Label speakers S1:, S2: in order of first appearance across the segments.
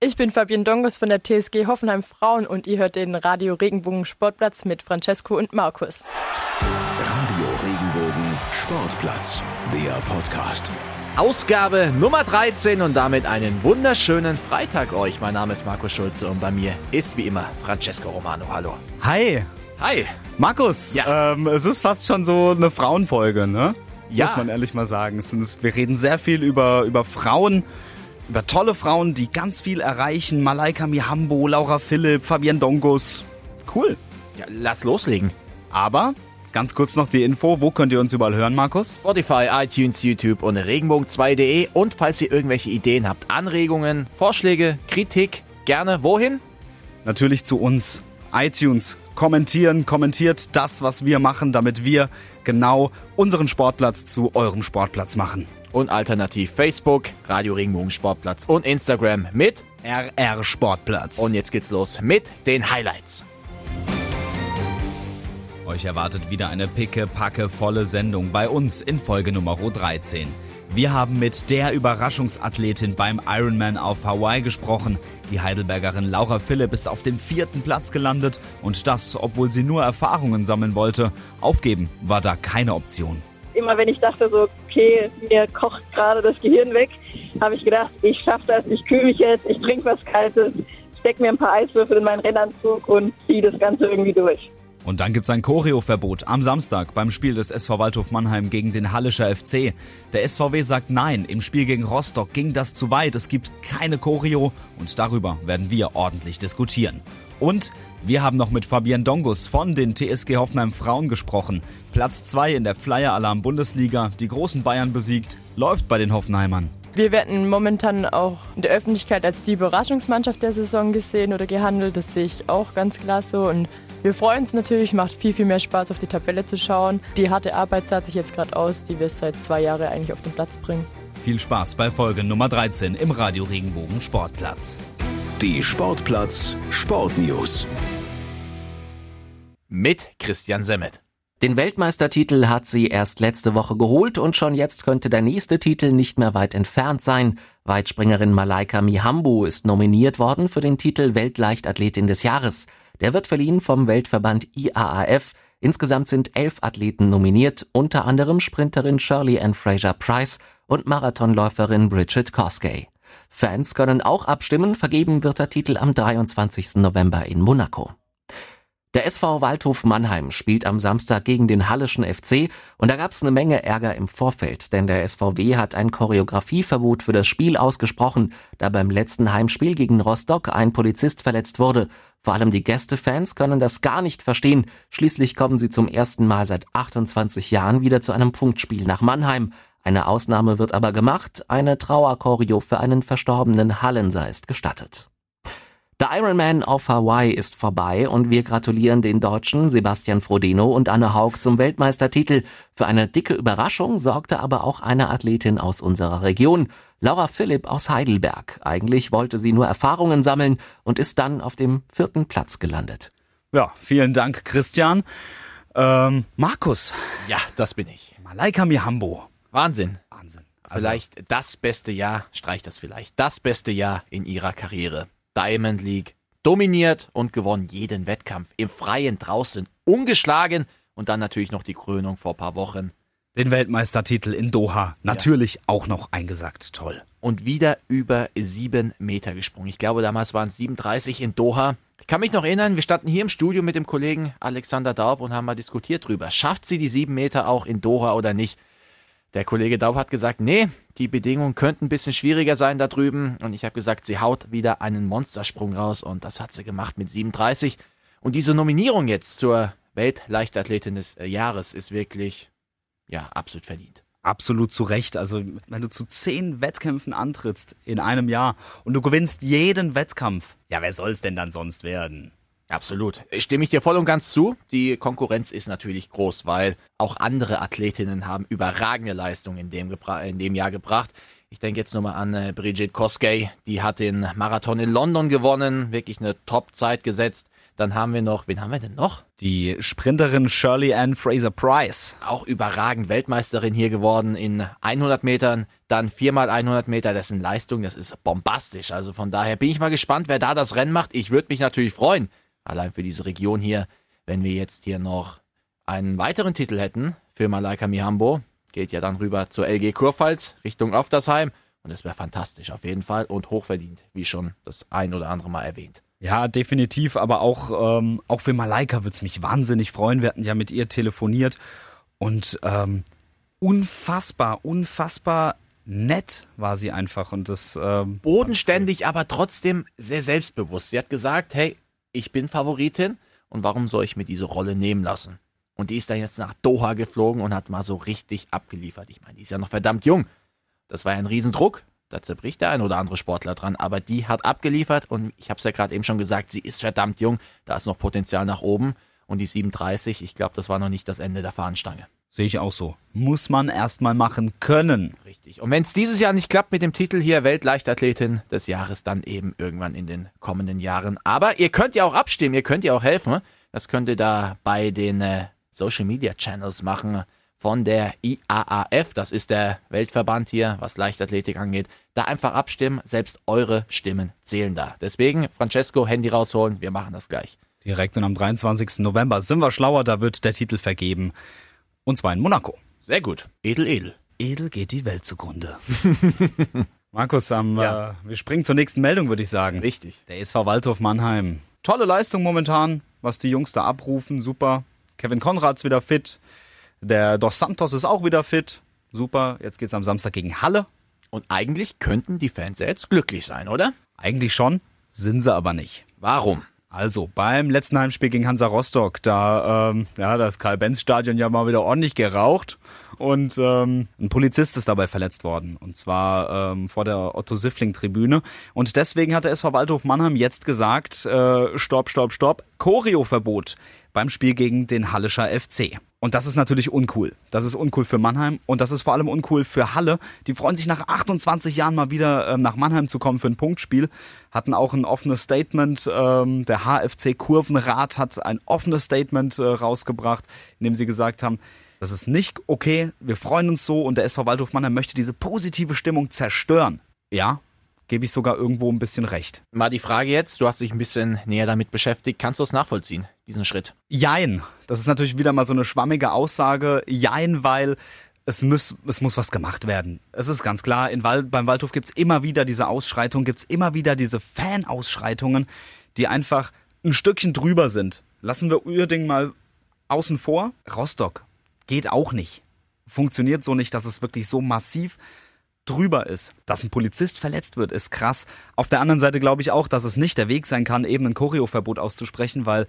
S1: Ich bin Fabian Dongos von der TSG Hoffenheim Frauen und ihr hört den Radio Regenbogen Sportplatz mit Francesco und Markus.
S2: Radio Regenbogen Sportplatz, der Podcast.
S3: Ausgabe Nummer 13 und damit einen wunderschönen Freitag euch. Mein Name ist Markus Schulze und bei mir ist wie immer Francesco Romano. Hallo.
S4: Hi.
S3: Hi.
S4: Markus,
S3: Ja.
S4: ähm, es ist fast schon so eine Frauenfolge, ne?
S3: Ja.
S4: Muss man ehrlich mal sagen. Es ist, wir reden sehr viel über, über Frauen, über tolle Frauen, die ganz viel erreichen. Malaika Mihambo, Laura Philipp, Fabian Dongus. Cool.
S3: Ja, lass loslegen.
S4: Aber ganz kurz noch die Info. Wo könnt ihr uns überall hören, Markus?
S3: Spotify, iTunes, YouTube und regenbogen2.de und falls ihr irgendwelche Ideen habt, Anregungen, Vorschläge, Kritik, gerne wohin?
S4: Natürlich zu uns. iTunes. Kommentieren, kommentiert das, was wir machen, damit wir genau unseren Sportplatz zu eurem Sportplatz machen.
S3: Und alternativ Facebook, Radio Regenbogen Sportplatz und Instagram mit.
S4: RR Sportplatz.
S3: Und jetzt geht's los mit den Highlights.
S5: Euch erwartet wieder eine picke, packe, volle Sendung bei uns in Folge Nummer 13. Wir haben mit der Überraschungsathletin beim Ironman auf Hawaii gesprochen. Die Heidelbergerin Laura Philipp ist auf dem vierten Platz gelandet und das, obwohl sie nur Erfahrungen sammeln wollte. Aufgeben war da keine Option.
S6: Immer wenn ich dachte so, okay, mir kocht gerade das Gehirn weg, habe ich gedacht, ich schaffe das, ich kühle mich jetzt, ich trinke was Kaltes, steck mir ein paar Eiswürfel in meinen Rennanzug und ziehe das Ganze irgendwie durch.
S5: Und dann gibt's ein Choreoverbot am Samstag beim Spiel des SV Waldhof Mannheim gegen den Hallischer FC. Der SVW sagt nein, im Spiel gegen Rostock ging das zu weit, es gibt keine Choreo und darüber werden wir ordentlich diskutieren. Und wir haben noch mit Fabian Dongus von den TSG Hoffenheim Frauen gesprochen. Platz 2 in der Flyer Alarm Bundesliga, die großen Bayern besiegt, läuft bei den Hoffenheimern.
S1: Wir werden momentan auch in der Öffentlichkeit als die Überraschungsmannschaft der Saison gesehen oder gehandelt. Das sehe ich auch ganz klar so. Und wir freuen uns natürlich, macht viel, viel mehr Spaß, auf die Tabelle zu schauen. Die harte Arbeit zahlt sich jetzt gerade aus, die wir seit zwei Jahren eigentlich auf den Platz bringen.
S5: Viel Spaß bei Folge Nummer 13 im Radio Regenbogen Sportplatz.
S2: Die Sportplatz Sportnews.
S3: Mit Christian Semmet.
S7: Den Weltmeistertitel hat sie erst letzte Woche geholt und schon jetzt könnte der nächste Titel nicht mehr weit entfernt sein. Weitspringerin Malaika Mihambo ist nominiert worden für den Titel Weltleichtathletin des Jahres. Der wird verliehen vom Weltverband IAAF. Insgesamt sind elf Athleten nominiert, unter anderem Sprinterin Shirley Ann Fraser Price und Marathonläuferin Bridget Koskey. Fans können auch abstimmen, vergeben wird der Titel am 23. November in Monaco. Der SV Waldhof Mannheim spielt am Samstag gegen den Hallischen FC und da gab es eine Menge Ärger im Vorfeld, denn der SVW hat ein Choreografieverbot für das Spiel ausgesprochen, da beim letzten Heimspiel gegen Rostock ein Polizist verletzt wurde. Vor allem die Gästefans können das gar nicht verstehen. Schließlich kommen sie zum ersten Mal seit 28 Jahren wieder zu einem Punktspiel nach Mannheim. Eine Ausnahme wird aber gemacht, eine Trauerchoreo für einen verstorbenen Hallenser ist gestattet. Der Ironman auf Hawaii ist vorbei und wir gratulieren den Deutschen Sebastian Frodeno und Anne Haug zum Weltmeistertitel. Für eine dicke Überraschung sorgte aber auch eine Athletin aus unserer Region, Laura Philipp aus Heidelberg. Eigentlich wollte sie nur Erfahrungen sammeln und ist dann auf dem vierten Platz gelandet.
S4: Ja, vielen Dank, Christian. Ähm, Markus,
S3: Ja, das bin ich.
S4: Malaika Mihambo.
S3: Wahnsinn.
S4: Wahnsinn.
S3: Vielleicht das beste Jahr, streich das vielleicht, das beste Jahr in ihrer Karriere. Diamond League. Dominiert und gewonnen jeden Wettkampf. Im Freien draußen. Ungeschlagen. Und dann natürlich noch die Krönung vor ein paar Wochen.
S4: Den Weltmeistertitel in Doha. Natürlich auch noch eingesagt. Toll.
S3: Und wieder über sieben Meter gesprungen. Ich glaube, damals waren es 37 in Doha. Ich kann mich noch erinnern, wir standen hier im Studio mit dem Kollegen Alexander Daub und haben mal diskutiert drüber. Schafft sie die sieben Meter auch in Doha oder nicht? Der Kollege Daub hat gesagt, nee, die Bedingungen könnten ein bisschen schwieriger sein da drüben. Und ich habe gesagt, sie haut wieder einen Monstersprung raus. Und das hat sie gemacht mit 37. Und diese Nominierung jetzt zur Weltleichtathletin des äh, Jahres ist wirklich, ja, absolut verdient.
S4: Absolut zu Recht. Also, wenn du zu zehn Wettkämpfen antrittst in einem Jahr und du gewinnst jeden Wettkampf, ja, wer soll's denn dann sonst werden?
S3: Absolut. Stimme ich dir voll und ganz zu. Die Konkurrenz ist natürlich groß, weil auch andere Athletinnen haben überragende Leistungen in dem, in dem Jahr gebracht. Ich denke jetzt nur mal an äh, Bridget Koskey, die hat den Marathon in London gewonnen, wirklich eine Top-Zeit gesetzt. Dann haben wir noch, wen haben wir denn noch?
S4: Die Sprinterin Shirley Ann Fraser Price.
S3: Auch überragend Weltmeisterin hier geworden in 100 Metern, dann viermal 100 Meter. Das sind Leistungen, das ist bombastisch. Also von daher bin ich mal gespannt, wer da das Rennen macht. Ich würde mich natürlich freuen, allein für diese Region hier, wenn wir jetzt hier noch einen weiteren Titel hätten für Malaika Mihambo. Geht ja dann rüber zur LG Kurpfalz Richtung Oftersheim. Und das wäre fantastisch auf jeden Fall und hochverdient, wie schon das ein oder andere Mal erwähnt.
S4: Ja, definitiv, aber auch, ähm, auch für Malaika würde es mich wahnsinnig freuen. Wir hatten ja mit ihr telefoniert und ähm, unfassbar, unfassbar nett war sie einfach und das ähm,
S3: bodenständig, aber trotzdem sehr selbstbewusst. Sie hat gesagt, hey, ich bin Favoritin und warum soll ich mir diese Rolle nehmen lassen? Und die ist dann jetzt nach Doha geflogen und hat mal so richtig abgeliefert. Ich meine, die ist ja noch verdammt jung. Das war ja ein Riesendruck. Da zerbricht der ein oder andere Sportler dran, aber die hat abgeliefert und ich habe es ja gerade eben schon gesagt, sie ist verdammt jung, da ist noch Potenzial nach oben und die 37, ich glaube, das war noch nicht das Ende der Fahnenstange.
S4: Sehe ich auch so. Muss man erstmal machen können.
S3: Richtig. Und wenn es dieses Jahr nicht klappt mit dem Titel hier Weltleichtathletin des Jahres, dann eben irgendwann in den kommenden Jahren. Aber ihr könnt ja auch abstimmen, ihr könnt ja auch helfen. Das könnt ihr da bei den äh, Social Media Channels machen von der IAAF, das ist der Weltverband hier, was Leichtathletik angeht, da einfach abstimmen, selbst eure Stimmen zählen da. Deswegen, Francesco, Handy rausholen, wir machen das gleich.
S4: Direkt und am 23. November sind wir schlauer, da wird der Titel vergeben. Und zwar in Monaco.
S3: Sehr gut. Edel, edel.
S4: Edel geht die Welt zugrunde. Markus, am, ja. äh, wir springen zur nächsten Meldung, würde ich sagen.
S3: Richtig.
S4: Der SV Waldhof Mannheim. Tolle Leistung momentan, was die Jungs da abrufen, super. Kevin Konrads wieder fit. Der Dos Santos ist auch wieder fit. Super. Jetzt geht's am Samstag gegen Halle.
S3: Und eigentlich könnten die Fans ja jetzt glücklich sein, oder?
S4: Eigentlich schon, sind sie aber nicht.
S3: Warum?
S4: Also, beim letzten Heimspiel gegen Hansa Rostock, da, ähm, ja, das Karl-Benz-Stadion ja mal wieder ordentlich geraucht und ähm, ein Polizist ist dabei verletzt worden und zwar ähm, vor der Otto-Siffling-Tribüne und deswegen hat der SV Waldhof Mannheim jetzt gesagt, äh, stopp, stopp, stopp, Choreo-Verbot beim Spiel gegen den Hallischer FC. Und das ist natürlich uncool. Das ist uncool für Mannheim und das ist vor allem uncool für Halle. Die freuen sich nach 28 Jahren mal wieder ähm, nach Mannheim zu kommen für ein Punktspiel. Hatten auch ein offenes Statement. Ähm, der HFC Kurvenrat hat ein offenes Statement äh, rausgebracht, in dem sie gesagt haben, das ist nicht okay, wir freuen uns so und der SV Waldhof Mannheim möchte diese positive Stimmung zerstören. Ja, gebe ich sogar irgendwo ein bisschen recht.
S3: Mal die Frage jetzt, du hast dich ein bisschen näher damit beschäftigt, kannst du es nachvollziehen, diesen Schritt?
S4: Jein. Das ist natürlich wieder mal so eine schwammige Aussage. Jein, weil es muss, es muss was gemacht werden. Es ist ganz klar, in Wald, beim Waldhof gibt es immer wieder diese Ausschreitungen, gibt es immer wieder diese Fan-Ausschreitungen, die einfach ein Stückchen drüber sind. Lassen wir Uerding mal außen vor. Rostock geht auch nicht. Funktioniert so nicht, dass es wirklich so massiv drüber ist. Dass ein Polizist verletzt wird, ist krass. Auf der anderen Seite glaube ich auch, dass es nicht der Weg sein kann, eben ein Choreoverbot auszusprechen, weil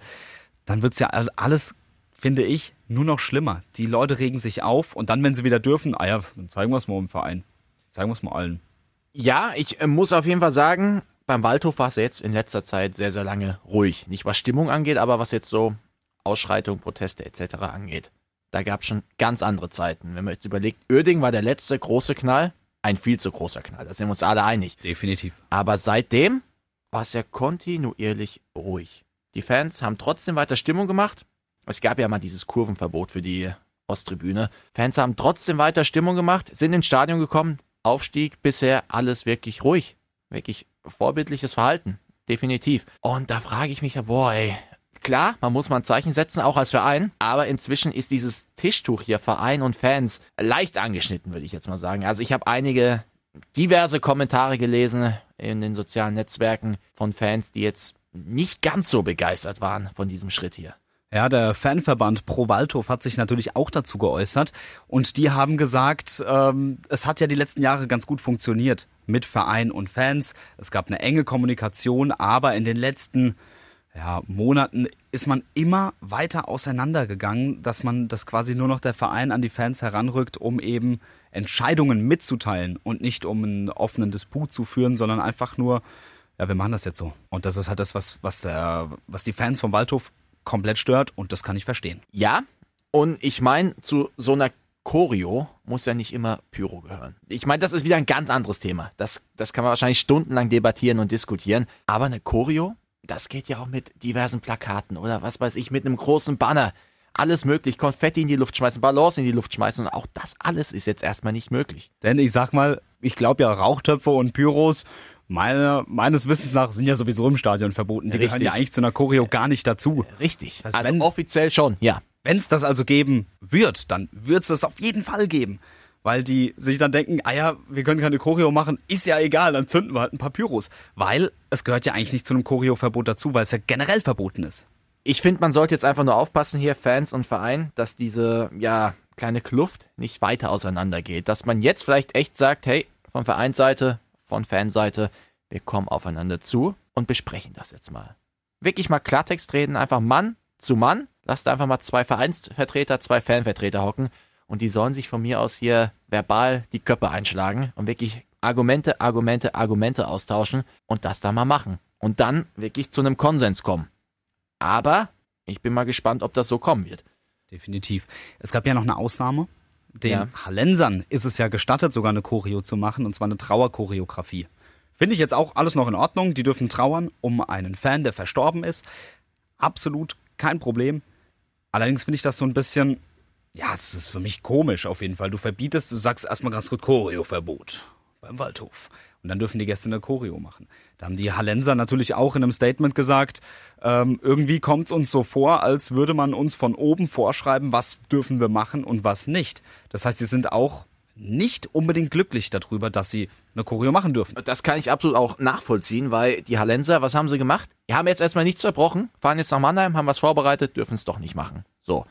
S4: dann wird es ja alles, finde ich, nur noch schlimmer. Die Leute regen sich auf und dann, wenn sie wieder dürfen, ah ja, dann zeigen wir es mal im Verein. Zeigen wir es mal allen.
S3: Ja, ich äh, muss auf jeden Fall sagen, beim Waldhof war es jetzt in letzter Zeit sehr, sehr lange ruhig. Nicht was Stimmung angeht, aber was jetzt so Ausschreitungen, Proteste etc. angeht. Da gab es schon ganz andere Zeiten. Wenn man jetzt überlegt, Oerding war der letzte große Knall, ein viel zu großer Knall. Da sind wir uns alle einig.
S4: Definitiv.
S3: Aber seitdem war es ja kontinuierlich ruhig. Die Fans haben trotzdem weiter Stimmung gemacht. Es gab ja mal dieses Kurvenverbot für die Osttribüne. Fans haben trotzdem weiter Stimmung gemacht, sind ins Stadion gekommen. Aufstieg bisher alles wirklich ruhig. Wirklich vorbildliches Verhalten. Definitiv. Und da frage ich mich ja, boah, ey, Klar, man muss mal ein Zeichen setzen, auch als Verein, aber inzwischen ist dieses Tischtuch hier, Verein und Fans, leicht angeschnitten, würde ich jetzt mal sagen. Also ich habe einige diverse Kommentare gelesen in den sozialen Netzwerken von Fans, die jetzt nicht ganz so begeistert waren von diesem Schritt hier.
S4: Ja, der Fanverband Pro Waldhof hat sich natürlich auch dazu geäußert und die haben gesagt, ähm, es hat ja die letzten Jahre ganz gut funktioniert mit Verein und Fans. Es gab eine enge Kommunikation, aber in den letzten ja, Monaten ist man immer weiter auseinandergegangen, dass man, dass quasi nur noch der Verein an die Fans heranrückt, um eben Entscheidungen mitzuteilen und nicht um einen offenen Disput zu führen, sondern einfach nur, ja, wir machen das jetzt so. Und das ist halt das, was, was, der, was die Fans vom Waldhof komplett stört und das kann ich verstehen.
S3: Ja, und ich meine, zu so einer Choreo muss ja nicht immer Pyro gehören. Ich meine, das ist wieder ein ganz anderes Thema. Das, das kann man wahrscheinlich stundenlang debattieren und diskutieren. Aber eine Choreo das geht ja auch mit diversen Plakaten oder was weiß ich, mit einem großen Banner. Alles möglich, Konfetti in die Luft schmeißen, Ballons in die Luft schmeißen und auch das alles ist jetzt erstmal nicht möglich.
S4: Denn ich sag mal, ich glaube ja, Rauchtöpfe und Pyros, meine, meines Wissens nach, sind ja sowieso im Stadion verboten. Die
S3: Richtig.
S4: gehören ja eigentlich zu einer Choreo gar nicht dazu.
S3: Richtig.
S4: Das
S3: also
S4: wenn's-
S3: offiziell schon, ja.
S4: Wenn es das also geben wird, dann wird es das auf jeden Fall geben. Weil die sich dann denken, ah ja, wir können keine Choreo machen, ist ja egal, dann zünden wir halt ein paar Pyros. Weil es gehört ja eigentlich nicht zu einem Choreo-Verbot dazu, weil es ja generell verboten ist.
S3: Ich finde, man sollte jetzt einfach nur aufpassen hier, Fans und Verein, dass diese, ja, kleine Kluft nicht weiter auseinander geht. Dass man jetzt vielleicht echt sagt, hey, von Vereinsseite, von Fanseite, wir kommen aufeinander zu und besprechen das jetzt mal. Wirklich mal Klartext reden, einfach Mann zu Mann. Lasst einfach mal zwei Vereinsvertreter, zwei Fanvertreter hocken und die sollen sich von mir aus hier verbal die Köpfe einschlagen und wirklich Argumente, Argumente, Argumente austauschen und das da mal machen. Und dann wirklich zu einem Konsens kommen. Aber ich bin mal gespannt, ob das so kommen wird.
S4: Definitiv. Es gab ja noch eine Ausnahme. Den
S3: Ja.
S4: Hallensern ist es ja gestattet, sogar eine Choreo zu machen, und zwar eine Trauerchoreografie. Finde ich jetzt auch alles noch in Ordnung. Die dürfen trauern um einen Fan, der verstorben ist. Absolut kein Problem. Allerdings finde ich das so ein bisschen, ja, es ist für mich komisch auf jeden Fall. Du verbietest, du sagst erstmal ganz gut Choreoverbot beim Waldhof. Und dann dürfen die Gäste eine Choreo machen. Da haben die Hallenser natürlich auch in einem Statement gesagt, ähm, irgendwie kommt es uns so vor, als würde man uns von oben vorschreiben, was dürfen wir machen und was nicht. Das heißt, sie sind auch nicht unbedingt glücklich darüber, dass sie eine Choreo machen dürfen.
S3: Das kann ich absolut auch nachvollziehen, weil die Hallenser, was haben sie gemacht? Die haben jetzt erstmal nichts zerbrochen, fahren jetzt nach Mannheim, haben was vorbereitet, dürfen es doch nicht machen. So.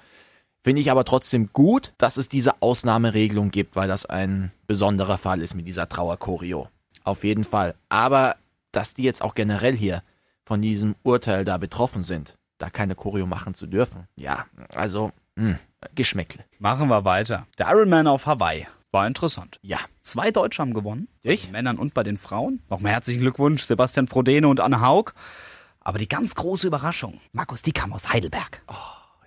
S3: Finde ich aber trotzdem gut, dass es diese Ausnahmeregelung gibt, weil das ein besonderer Fall ist mit dieser Trauerchoreo. Auf jeden Fall. Aber dass die jetzt auch generell hier von diesem Urteil da betroffen sind, da keine Choreo machen zu dürfen. Ja, also, mh, Geschmäckle.
S4: Machen wir weiter. Der Ironman auf Hawaii war interessant.
S3: Ja.
S4: Zwei Deutsche haben gewonnen.
S3: Ich?
S4: Bei den Männern und bei den Frauen. Nochmal herzlichen Glückwunsch, Sebastian Frodeno und Anne Haug. Aber die ganz große Überraschung, Markus, die kam aus Heidelberg.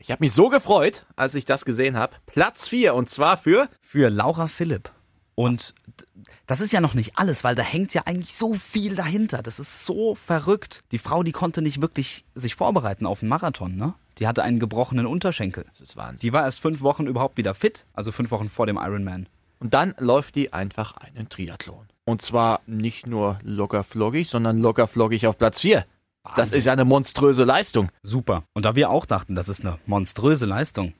S3: Ich habe mich so gefreut, als ich das gesehen habe. Platz 4 und zwar für
S4: Für Laura Philipp. Und das ist ja noch nicht alles, weil da hängt ja eigentlich so viel dahinter. Das ist so verrückt. Die Frau, die konnte nicht wirklich sich vorbereiten auf einen Marathon, ne? Die hatte einen gebrochenen Unterschenkel.
S3: Das ist Wahnsinn.
S4: Die war erst fünf Wochen überhaupt wieder fit, also fünf Wochen vor dem Ironman.
S3: Und dann läuft die einfach einen Triathlon. Und zwar nicht nur locker floggig, sondern locker floggig auf Platz 4. Das
S4: Wahnsinn.
S3: ist ja eine monströse Leistung.
S4: Super. Und da wir auch dachten, das ist eine monströse Leistung,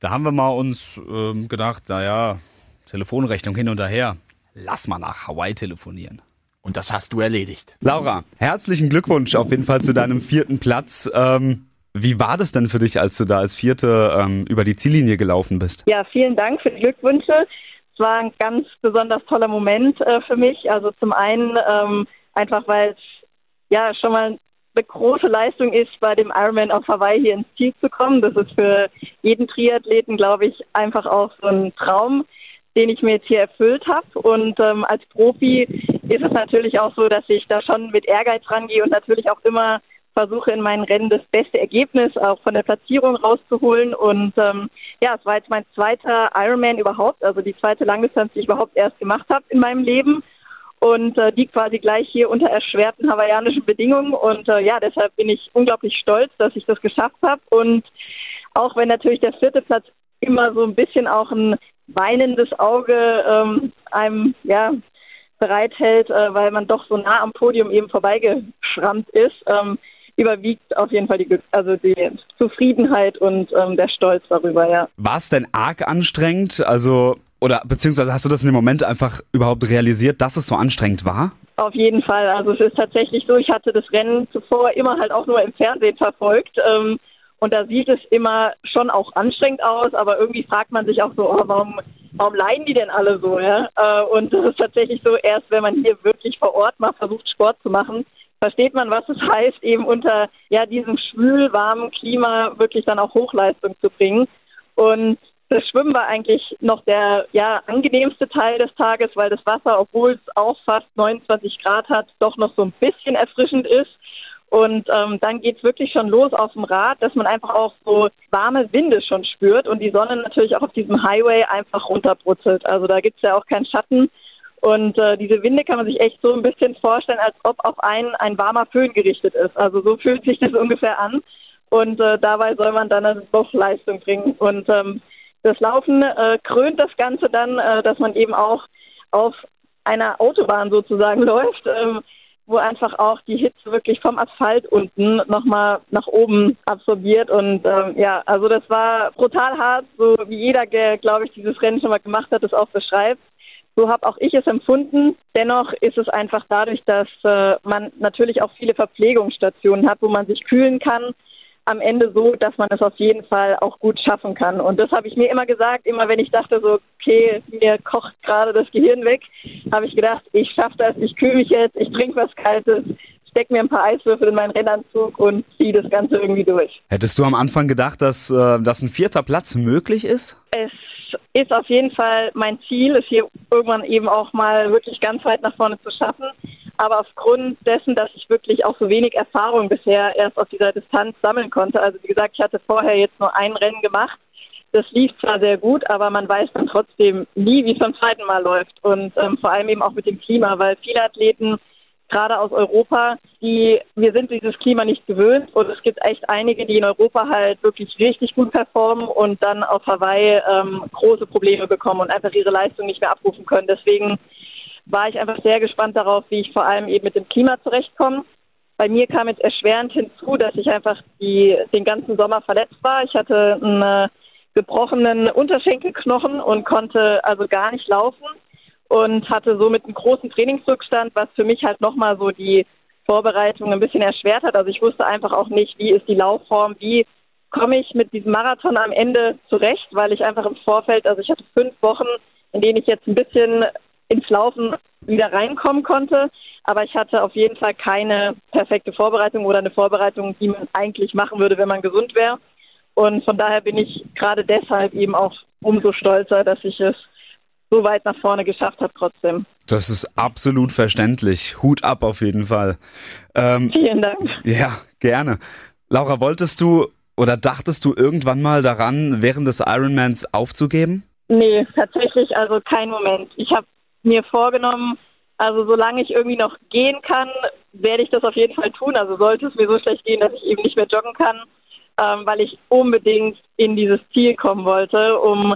S4: da haben wir mal uns ähm, gedacht, naja, Telefonrechnung hin und her. Lass mal nach Hawaii telefonieren.
S3: Und das hast du erledigt.
S4: Laura, herzlichen Glückwunsch auf jeden Fall zu deinem vierten Platz. Ähm, wie war das denn für dich, als du da als Vierte ähm, über die Ziellinie gelaufen bist?
S6: Ja, vielen Dank für die Glückwünsche. Es war ein ganz besonders toller Moment äh, für mich. Also zum einen ähm, einfach, weil es ja schon mal eine große Leistung ist, bei dem Ironman auf Hawaii hier ins Ziel zu kommen. Das ist für jeden Triathleten, glaube ich, einfach auch so ein Traum, den ich mir jetzt hier erfüllt habe. Und ähm, als Profi ist es natürlich auch so, dass ich da schon mit Ehrgeiz rangehe und natürlich auch immer versuche in meinen Rennen das beste Ergebnis auch von der Platzierung rauszuholen. Und ähm, ja, es war jetzt mein zweiter Ironman überhaupt, also die zweite Langdistanz, die ich überhaupt erst gemacht habe in meinem Leben. Und äh, die quasi gleich hier unter erschwerten hawaiianischen Bedingungen. Und äh, ja, deshalb bin ich unglaublich stolz, dass ich das geschafft habe. Und auch wenn natürlich der vierte Platz immer so ein bisschen auch ein weinendes Auge ähm, einem ja bereithält, äh, weil man doch so nah am Podium eben vorbeigeschrammt ist, ähm, überwiegt auf jeden Fall die, also die Zufriedenheit und ähm, der Stolz darüber, ja.
S4: War es denn arg anstrengend? Also, oder beziehungsweise hast du das in dem Moment einfach überhaupt realisiert, dass es so anstrengend war?
S6: Auf jeden Fall. Also es ist tatsächlich so, ich hatte das Rennen zuvor immer halt auch nur im Fernsehen verfolgt. Ähm, und da sieht es immer schon auch anstrengend aus, aber irgendwie fragt man sich auch so, oh, warum, warum leiden die denn alle so, ja? Äh, und das ist tatsächlich so, erst wenn man hier wirklich vor Ort mal versucht, Sport zu machen, versteht man, was es heißt, eben unter ja diesem schwül warmen Klima wirklich dann auch Hochleistung zu bringen. Und das Schwimmen war eigentlich noch der ja angenehmste Teil des Tages, weil das Wasser, obwohl es auch fast 29 Grad hat, doch noch so ein bisschen erfrischend ist. Und ähm, dann geht's wirklich schon los auf dem Rad, dass man einfach auch so warme Winde schon spürt und die Sonne natürlich auch auf diesem Highway einfach runterbrutzelt. Also da gibt's ja auch keinen Schatten. Und äh, diese Winde kann man sich echt so ein bisschen vorstellen, als ob auf einen ein warmer Föhn gerichtet ist. Also so fühlt sich das ungefähr an. Und äh, dabei soll man dann doch Leistung bringen. Und ähm, das Laufen äh, krönt das Ganze dann, äh, dass man eben auch auf einer Autobahn sozusagen läuft, ähm, wo einfach auch die Hitze wirklich vom Asphalt unten nochmal nach oben absorbiert. Und ähm, ja, also das war brutal hart, so wie jeder, der, glaube ich, dieses Rennen schon mal gemacht hat, das auch beschreibt. So habe auch ich es empfunden. Dennoch ist es einfach dadurch, dass äh, man natürlich auch viele Verpflegungsstationen hat, wo man sich kühlen kann, am Ende so, dass man es auf jeden Fall auch gut schaffen kann. Und das habe ich mir immer gesagt, immer wenn ich dachte so, okay, mir kocht gerade das Gehirn weg, habe ich gedacht, ich schaffe das, ich kühle mich jetzt, ich trinke was Kaltes, steck mir ein paar Eiswürfel in meinen Rennanzug und ziehe das Ganze irgendwie durch.
S4: Hättest du am Anfang gedacht, dass, äh, dass ein vierter Platz möglich ist?
S6: Es ist auf jeden Fall mein Ziel, es hier irgendwann eben auch mal wirklich ganz weit nach vorne zu schaffen. Aber aufgrund dessen, dass ich wirklich auch so wenig Erfahrung bisher erst auf dieser Distanz sammeln konnte, also wie gesagt, ich hatte vorher jetzt nur ein Rennen gemacht. Das lief zwar sehr gut, aber man weiß dann trotzdem nie, wie es beim zweiten Mal läuft. Und ähm, vor allem eben auch mit dem Klima, weil viele Athleten gerade aus Europa, die, wir sind dieses Klima nicht gewöhnt und es gibt echt einige, die in Europa halt wirklich richtig gut performen und dann auf Hawaii ähm, große Probleme bekommen und einfach ihre Leistung nicht mehr abrufen können. Deswegen war ich einfach sehr gespannt darauf, wie ich vor allem eben mit dem Klima zurechtkomme. Bei mir kam jetzt erschwerend hinzu, dass ich einfach die, den ganzen Sommer verletzt war. Ich hatte einen gebrochenen Unterschenkelknochen und konnte also gar nicht laufen und hatte somit einen großen Trainingsrückstand, was für mich halt nochmal so die Vorbereitung ein bisschen erschwert hat. Also ich wusste einfach auch nicht, wie ist die Laufform, wie komme ich mit diesem Marathon am Ende zurecht, weil ich einfach im Vorfeld, also ich hatte fünf Wochen, in denen ich jetzt ein bisschen ins Laufen wieder reinkommen konnte. Aber ich hatte auf jeden Fall keine perfekte Vorbereitung oder eine Vorbereitung, die man eigentlich machen würde, wenn man gesund wäre. Und von daher bin ich gerade deshalb eben auch umso stolzer, dass ich es so weit nach vorne geschafft hat trotzdem.
S4: Das ist absolut verständlich. Hut ab auf jeden Fall.
S6: Ähm, Vielen Dank.
S4: Ja, gerne. Laura, wolltest du oder dachtest du irgendwann mal daran, während des Ironmans aufzugeben?
S6: Nee, tatsächlich also kein Moment. Ich habe mir vorgenommen, also solange ich irgendwie noch gehen kann, werde ich das auf jeden Fall tun. Also sollte es mir so schlecht gehen, dass ich eben nicht mehr joggen kann, ähm, weil ich unbedingt in dieses Ziel kommen wollte, um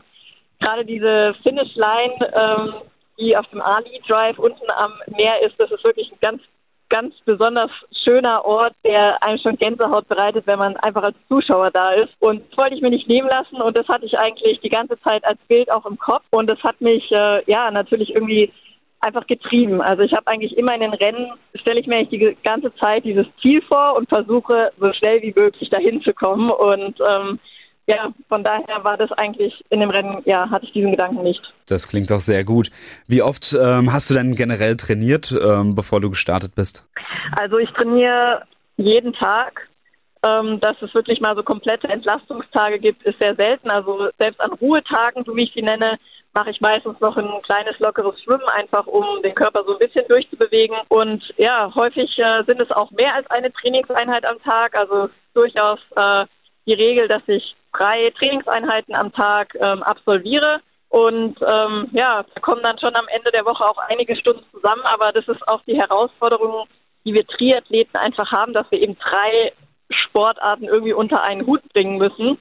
S6: gerade diese Finish Line, ähm, die auf dem Ali Drive unten am Meer ist, das ist wirklich ein ganz, ganz besonders schöner Ort, der einem schon Gänsehaut bereitet, wenn man einfach als Zuschauer da ist. Und das wollte ich mir nicht nehmen lassen und das hatte ich eigentlich die ganze Zeit als Bild auch im Kopf und das hat mich, äh, ja, natürlich irgendwie einfach getrieben. Also ich habe eigentlich immer in den Rennen, stelle ich mir eigentlich die ganze Zeit dieses Ziel vor und versuche so schnell wie möglich dahin zu kommen und ähm, ja, von daher war das eigentlich in dem Rennen, ja, hatte ich diesen Gedanken nicht.
S4: Das klingt doch sehr gut. Wie oft ähm, hast du denn generell trainiert, ähm, bevor du gestartet bist?
S6: Also ich trainiere jeden Tag. Ähm, dass es wirklich mal so komplette Entlastungstage gibt, ist sehr selten. Also selbst an Ruhetagen, so wie ich sie nenne, mache ich meistens noch ein kleines lockeres Schwimmen, einfach um den Körper so ein bisschen durchzubewegen. Und ja, häufig äh, sind es auch mehr als eine Trainingseinheit am Tag. Also durchaus äh, die Regel, dass ich drei Trainingseinheiten am Tag ähm, absolviere. Und ähm, ja, da kommen dann schon am Ende der Woche auch einige Stunden zusammen. Aber das ist auch die Herausforderung, die wir Triathleten einfach haben, dass wir eben drei Sportarten irgendwie unter einen Hut bringen müssen.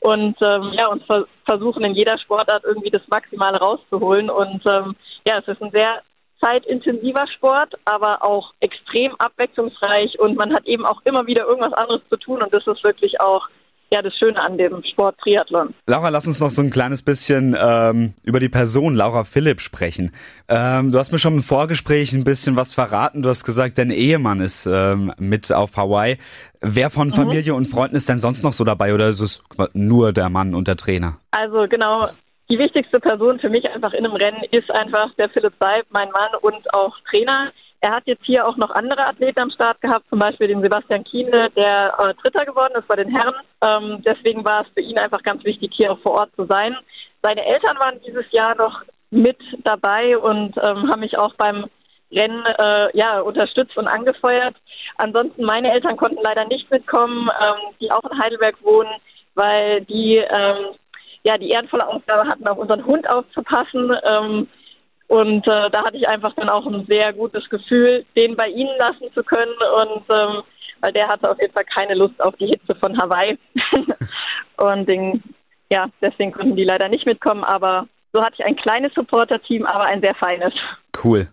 S6: Und ähm, ja, uns ver versuchen in jeder Sportart irgendwie das Maximale rauszuholen. Und ähm, ja, es ist ein sehr zeitintensiver Sport, aber auch extrem abwechslungsreich und man hat eben auch immer wieder irgendwas anderes zu tun und das ist wirklich auch ja das Schöne an dem Sport Triathlon.
S4: Laura, lass uns noch so ein kleines bisschen ähm, über die Person Laura Philipp sprechen. Ähm, du hast mir schon im Vorgespräch ein bisschen was verraten. Du hast gesagt, dein Ehemann ist ähm, mit auf Hawaii. Wer von mhm. Familie und Freunden ist denn sonst noch so dabei oder ist es nur der Mann und der Trainer?
S6: Also genau, die wichtigste Person für mich einfach in einem Rennen ist einfach der Philipp Seib, mein Mann und auch Trainer. Er hat jetzt hier auch noch andere Athleten am Start gehabt, zum Beispiel den Sebastian Kiene, der äh, Dritter geworden ist bei den Herren. Ähm, deswegen war es für ihn einfach ganz wichtig, hier auch vor Ort zu sein. Seine Eltern waren dieses Jahr noch mit dabei und ähm, haben mich auch beim Rennen äh, ja, unterstützt und angefeuert. Ansonsten meine Eltern konnten leider nicht mitkommen, ähm, die auch in Heidelberg wohnen, weil die ähm, ja die ehrenvolle Aufgabe hatten, auf unseren Hund aufzupassen. Ähm, Und äh, da hatte ich einfach dann auch ein sehr gutes Gefühl, den bei ihnen lassen zu können. Und ähm, weil der hatte auf jeden Fall keine Lust auf die Hitze von Hawaii. und den, ja, deswegen konnten die leider nicht mitkommen. Aber so hatte ich ein kleines Supporter-Team, aber ein sehr feines.
S4: Cool.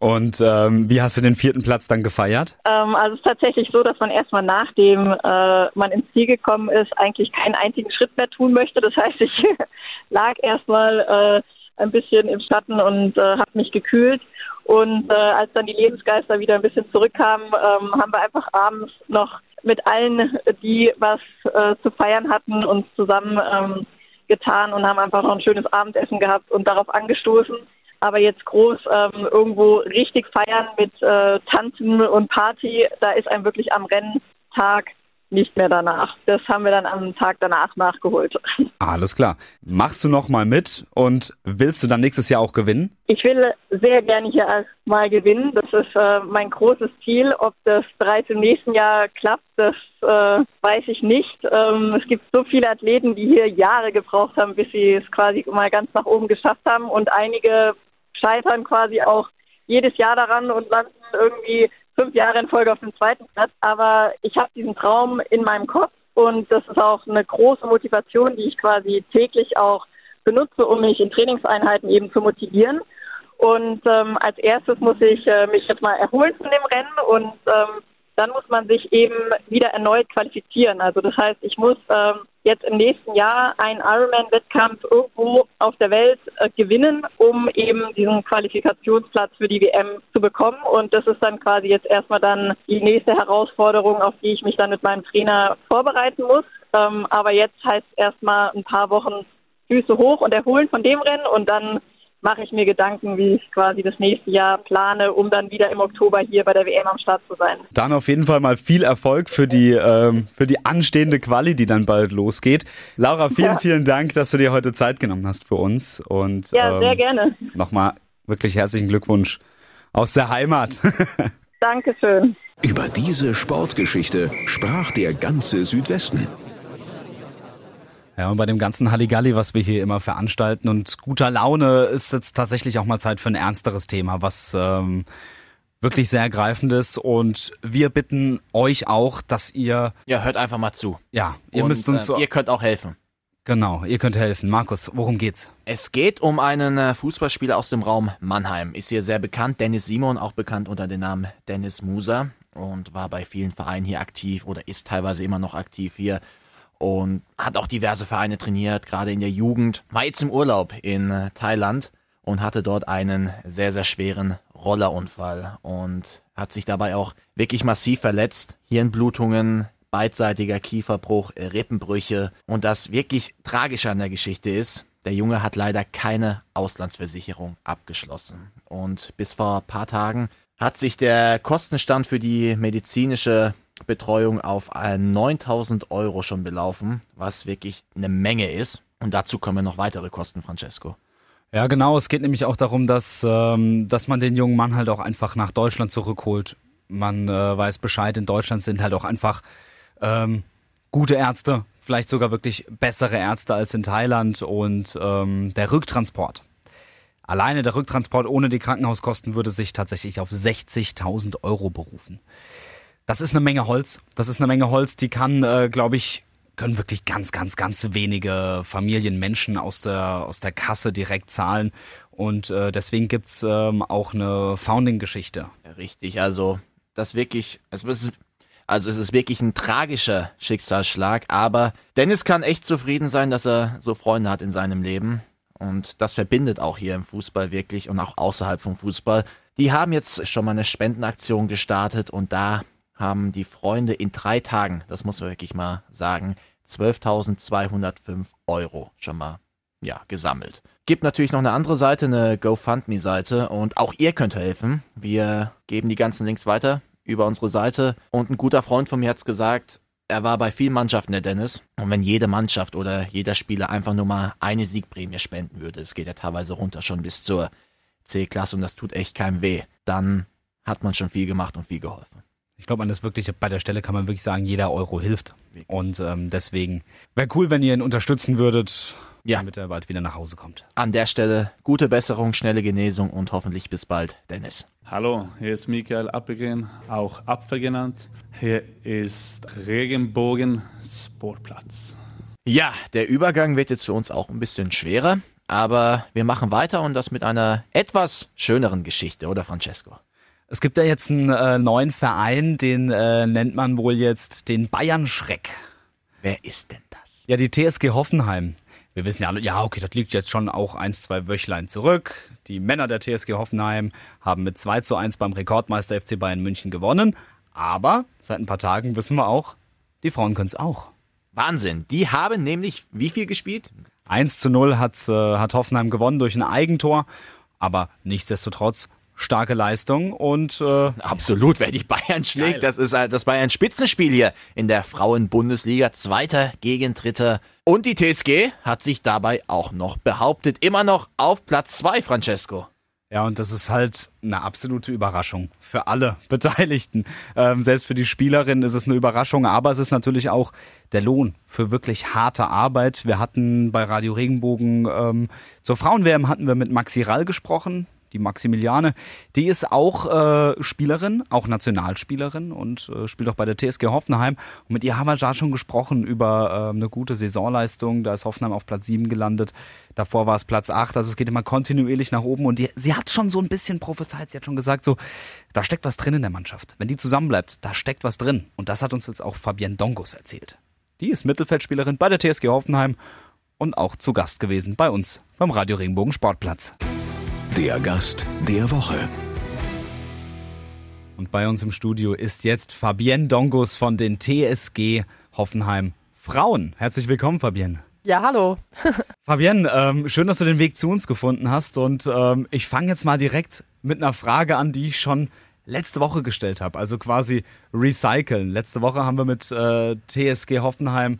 S4: Und ähm, wie hast du den vierten Platz dann gefeiert?
S6: Ähm, also es ist tatsächlich so, dass man erstmal nachdem äh, man ins Ziel gekommen ist, eigentlich keinen einzigen Schritt mehr tun möchte. Das heißt, ich lag erstmal äh, ein bisschen im Schatten und äh, habe mich gekühlt. Und äh, als dann die Lebensgeister wieder ein bisschen zurückkamen, ähm, haben wir einfach abends noch mit allen, die was äh, zu feiern hatten, uns zusammen ähm, getan und haben einfach noch ein schönes Abendessen gehabt und darauf angestoßen. Aber jetzt groß ähm, irgendwo richtig feiern mit äh, Tanzen und Party, da ist einem wirklich am Renntag nicht mehr danach. Das haben wir dann am Tag danach nachgeholt.
S4: Alles klar. Machst du noch mal mit und willst du dann nächstes Jahr auch gewinnen?
S6: Ich will sehr gerne hier mal gewinnen. Das ist äh, mein großes Ziel. Ob das bereits im nächsten Jahr klappt, das äh, weiß ich nicht. Ähm, es gibt so viele Athleten, die hier Jahre gebraucht haben, bis sie es quasi mal ganz nach oben geschafft haben und einige scheitern quasi auch jedes Jahr daran und landen irgendwie fünf Jahre in Folge auf dem zweiten Platz. Aber ich habe diesen Traum in meinem Kopf und das ist auch eine große Motivation, die ich quasi täglich auch benutze, um mich in Trainingseinheiten eben zu motivieren. Und ähm, als erstes muss ich äh, mich jetzt mal erholen von dem Rennen und ähm, dann muss man sich eben wieder erneut qualifizieren. Also das heißt, ich muss ähm, jetzt im nächsten Jahr einen Ironman-Wettkampf irgendwo auf der Welt äh, gewinnen, um eben diesen Qualifikationsplatz für die WM zu bekommen. Und das ist dann quasi jetzt erstmal dann die nächste Herausforderung, auf die ich mich dann mit meinem Trainer vorbereiten muss. Ähm, aber jetzt heißt erstmal ein paar Wochen Füße hoch und erholen von dem Rennen und dann mache ich mir Gedanken, wie ich quasi das nächste Jahr plane, um dann wieder im Oktober hier bei der WM am Start zu sein.
S4: Dann auf jeden Fall mal viel Erfolg für die, ähm, für die anstehende Quali, die dann bald losgeht. Laura, vielen, ja. vielen Dank, dass du dir heute Zeit genommen hast für uns. Und,
S6: ja, ähm, sehr gerne.
S4: Nochmal wirklich herzlichen Glückwunsch aus der Heimat.
S6: Dankeschön.
S2: Über diese Sportgeschichte sprach der ganze Südwesten.
S4: Ja, und bei dem ganzen Halligalli, was wir hier immer veranstalten und guter Laune, ist jetzt tatsächlich auch mal Zeit für ein ernsteres Thema, was ähm, wirklich sehr ergreifendes. Und wir bitten euch auch, dass ihr.
S3: Ja, hört einfach mal zu.
S4: Ja, ihr und, müsst uns.
S3: Äh, ihr könnt auch helfen.
S4: Genau, ihr könnt helfen. Markus, worum geht's?
S3: Es geht um einen äh, Fußballspieler aus dem Raum Mannheim. Ist hier sehr bekannt. Dennis Simon, auch bekannt unter dem Namen Dennis Musa. Und war bei vielen Vereinen hier aktiv oder ist teilweise immer noch aktiv hier und hat auch diverse Vereine trainiert, gerade in der Jugend. War jetzt im Urlaub in äh, Thailand und hatte dort einen sehr, sehr schweren Rollerunfall und hat sich dabei auch wirklich massiv verletzt. Hirnblutungen, beidseitiger Kieferbruch, Rippenbrüche. Und das wirklich Tragische an der Geschichte ist, der Junge hat leider keine Auslandsversicherung abgeschlossen. Und bis vor paar Tagen hat sich der Kostenstand für die medizinische Betreuung auf 9000 Euro schon belaufen, was wirklich eine Menge ist. Und dazu kommen noch weitere Kosten, Francesco.
S4: Ja, genau. Es geht nämlich auch darum, dass, ähm, dass man den jungen Mann halt auch einfach nach Deutschland zurückholt. Man äh, weiß Bescheid, in Deutschland sind halt auch einfach ähm, gute Ärzte, vielleicht sogar wirklich bessere Ärzte als in Thailand und ähm, der Rücktransport. Alleine der Rücktransport ohne die Krankenhauskosten würde sich tatsächlich auf 60.000 Euro berufen. Das ist eine Menge Holz. Das ist eine Menge Holz, die kann, äh, glaube ich, können wirklich ganz, ganz, ganz wenige Familien, Menschen aus der, aus der Kasse direkt zahlen. Und äh, deswegen gibt's ähm, auch eine Founding-Geschichte.
S3: richtig, also das wirklich, es ist, also es ist wirklich ein tragischer Schicksalsschlag, aber Dennis kann echt zufrieden sein, dass er so Freunde hat in seinem Leben. Und das verbindet auch hier im Fußball wirklich und auch außerhalb vom Fußball. Die haben jetzt schon mal eine Spendenaktion gestartet und da haben die Freunde in drei Tagen, das muss man wirklich mal sagen, 12.205 Euro schon mal ja, gesammelt. Gibt natürlich noch eine andere Seite, eine GoFundMe-Seite und auch ihr könnt helfen. Wir geben die ganzen Links weiter über unsere Seite und ein guter Freund von mir hat es gesagt, er war bei vielen Mannschaften der Dennis und wenn jede Mannschaft oder jeder Spieler einfach nur mal eine Siegprämie spenden würde, es geht ja teilweise runter schon bis zur C-Klasse und das tut echt keinem weh, dann hat man schon viel gemacht und viel geholfen.
S4: Ich glaube, man ist wirklich, bei der Stelle kann man wirklich sagen, jeder Euro hilft. Wirklich? Und ähm, deswegen wäre cool, wenn ihr ihn unterstützen würdet. ja. damit er bald wieder nach Hause kommt.
S3: An der Stelle gute Besserung, schnelle Genesung und hoffentlich bis bald, Dennis.
S8: Hallo, hier ist Michael Appelgren, auch Apfel genannt. Hier ist Regenbogen Sportplatz.
S3: Ja, der Übergang wird jetzt für uns auch ein bisschen schwerer, aber wir machen weiter und das mit einer etwas schöneren Geschichte, oder Francesco?
S4: Es gibt ja jetzt einen äh, neuen Verein, den äh, nennt man wohl jetzt den Bayern-Schreck.
S3: Wer ist denn das?
S4: Ja, die TSG Hoffenheim. Wir wissen ja alle, ja, okay, das liegt jetzt schon auch eins, zwei Wöchlein zurück. Die Männer der TSG Hoffenheim haben mit 2 zu 1 beim Rekordmeister FC Bayern München gewonnen. Aber seit ein paar Tagen wissen wir auch, die Frauen können es auch.
S3: Wahnsinn. Die haben nämlich wie viel gespielt?
S4: 1 zu 0 hat, äh, hat Hoffenheim gewonnen durch ein Eigentor. Aber nichtsdestotrotz starke Leistung und äh,
S3: absolut, wer die Bayern schlägt, geil. das ist äh, das Bayern Spitzenspiel hier in der Frauenbundesliga, zweiter gegen dritter und die TSG hat sich dabei auch noch behauptet, immer noch auf Platz zwei, Francesco.
S4: Ja, und das ist halt eine absolute Überraschung für alle Beteiligten. Ähm, selbst für die Spielerin ist es eine Überraschung, aber es ist natürlich auch der Lohn für wirklich harte Arbeit. Wir hatten bei Radio Regenbogen ähm, zur Frauenwärme hatten wir mit Maxi Rall gesprochen die Maximiliane, die ist auch äh, Spielerin, auch Nationalspielerin und äh, spielt auch bei der TSG Hoffenheim. Und mit ihr haben wir da schon gesprochen über äh, eine gute Saisonleistung. Da ist Hoffenheim auf Platz 7 gelandet. Davor war es Platz 8. Also es geht immer kontinuierlich nach oben. Und die, sie hat schon so ein bisschen prophezeit. Sie hat schon gesagt, so, da steckt was drin in der Mannschaft. Wenn die zusammenbleibt, da steckt was drin. Und das hat uns jetzt auch Fabienne Dongos erzählt. Die ist Mittelfeldspielerin bei der TSG Hoffenheim und auch zu Gast gewesen bei uns beim Radio Regenbogen Sportplatz.
S2: Der Gast der Woche.
S4: Und bei uns im Studio ist jetzt Fabienne Dongos von den TSG Hoffenheim Frauen. Herzlich willkommen, Fabienne.
S1: Ja, hallo.
S4: Fabienne, ähm, schön, dass du den Weg zu uns gefunden hast. Und ähm, ich fange jetzt mal direkt mit einer Frage an, die ich schon letzte Woche gestellt habe. Also quasi recyceln. Letzte Woche haben wir mit äh, TSG Hoffenheim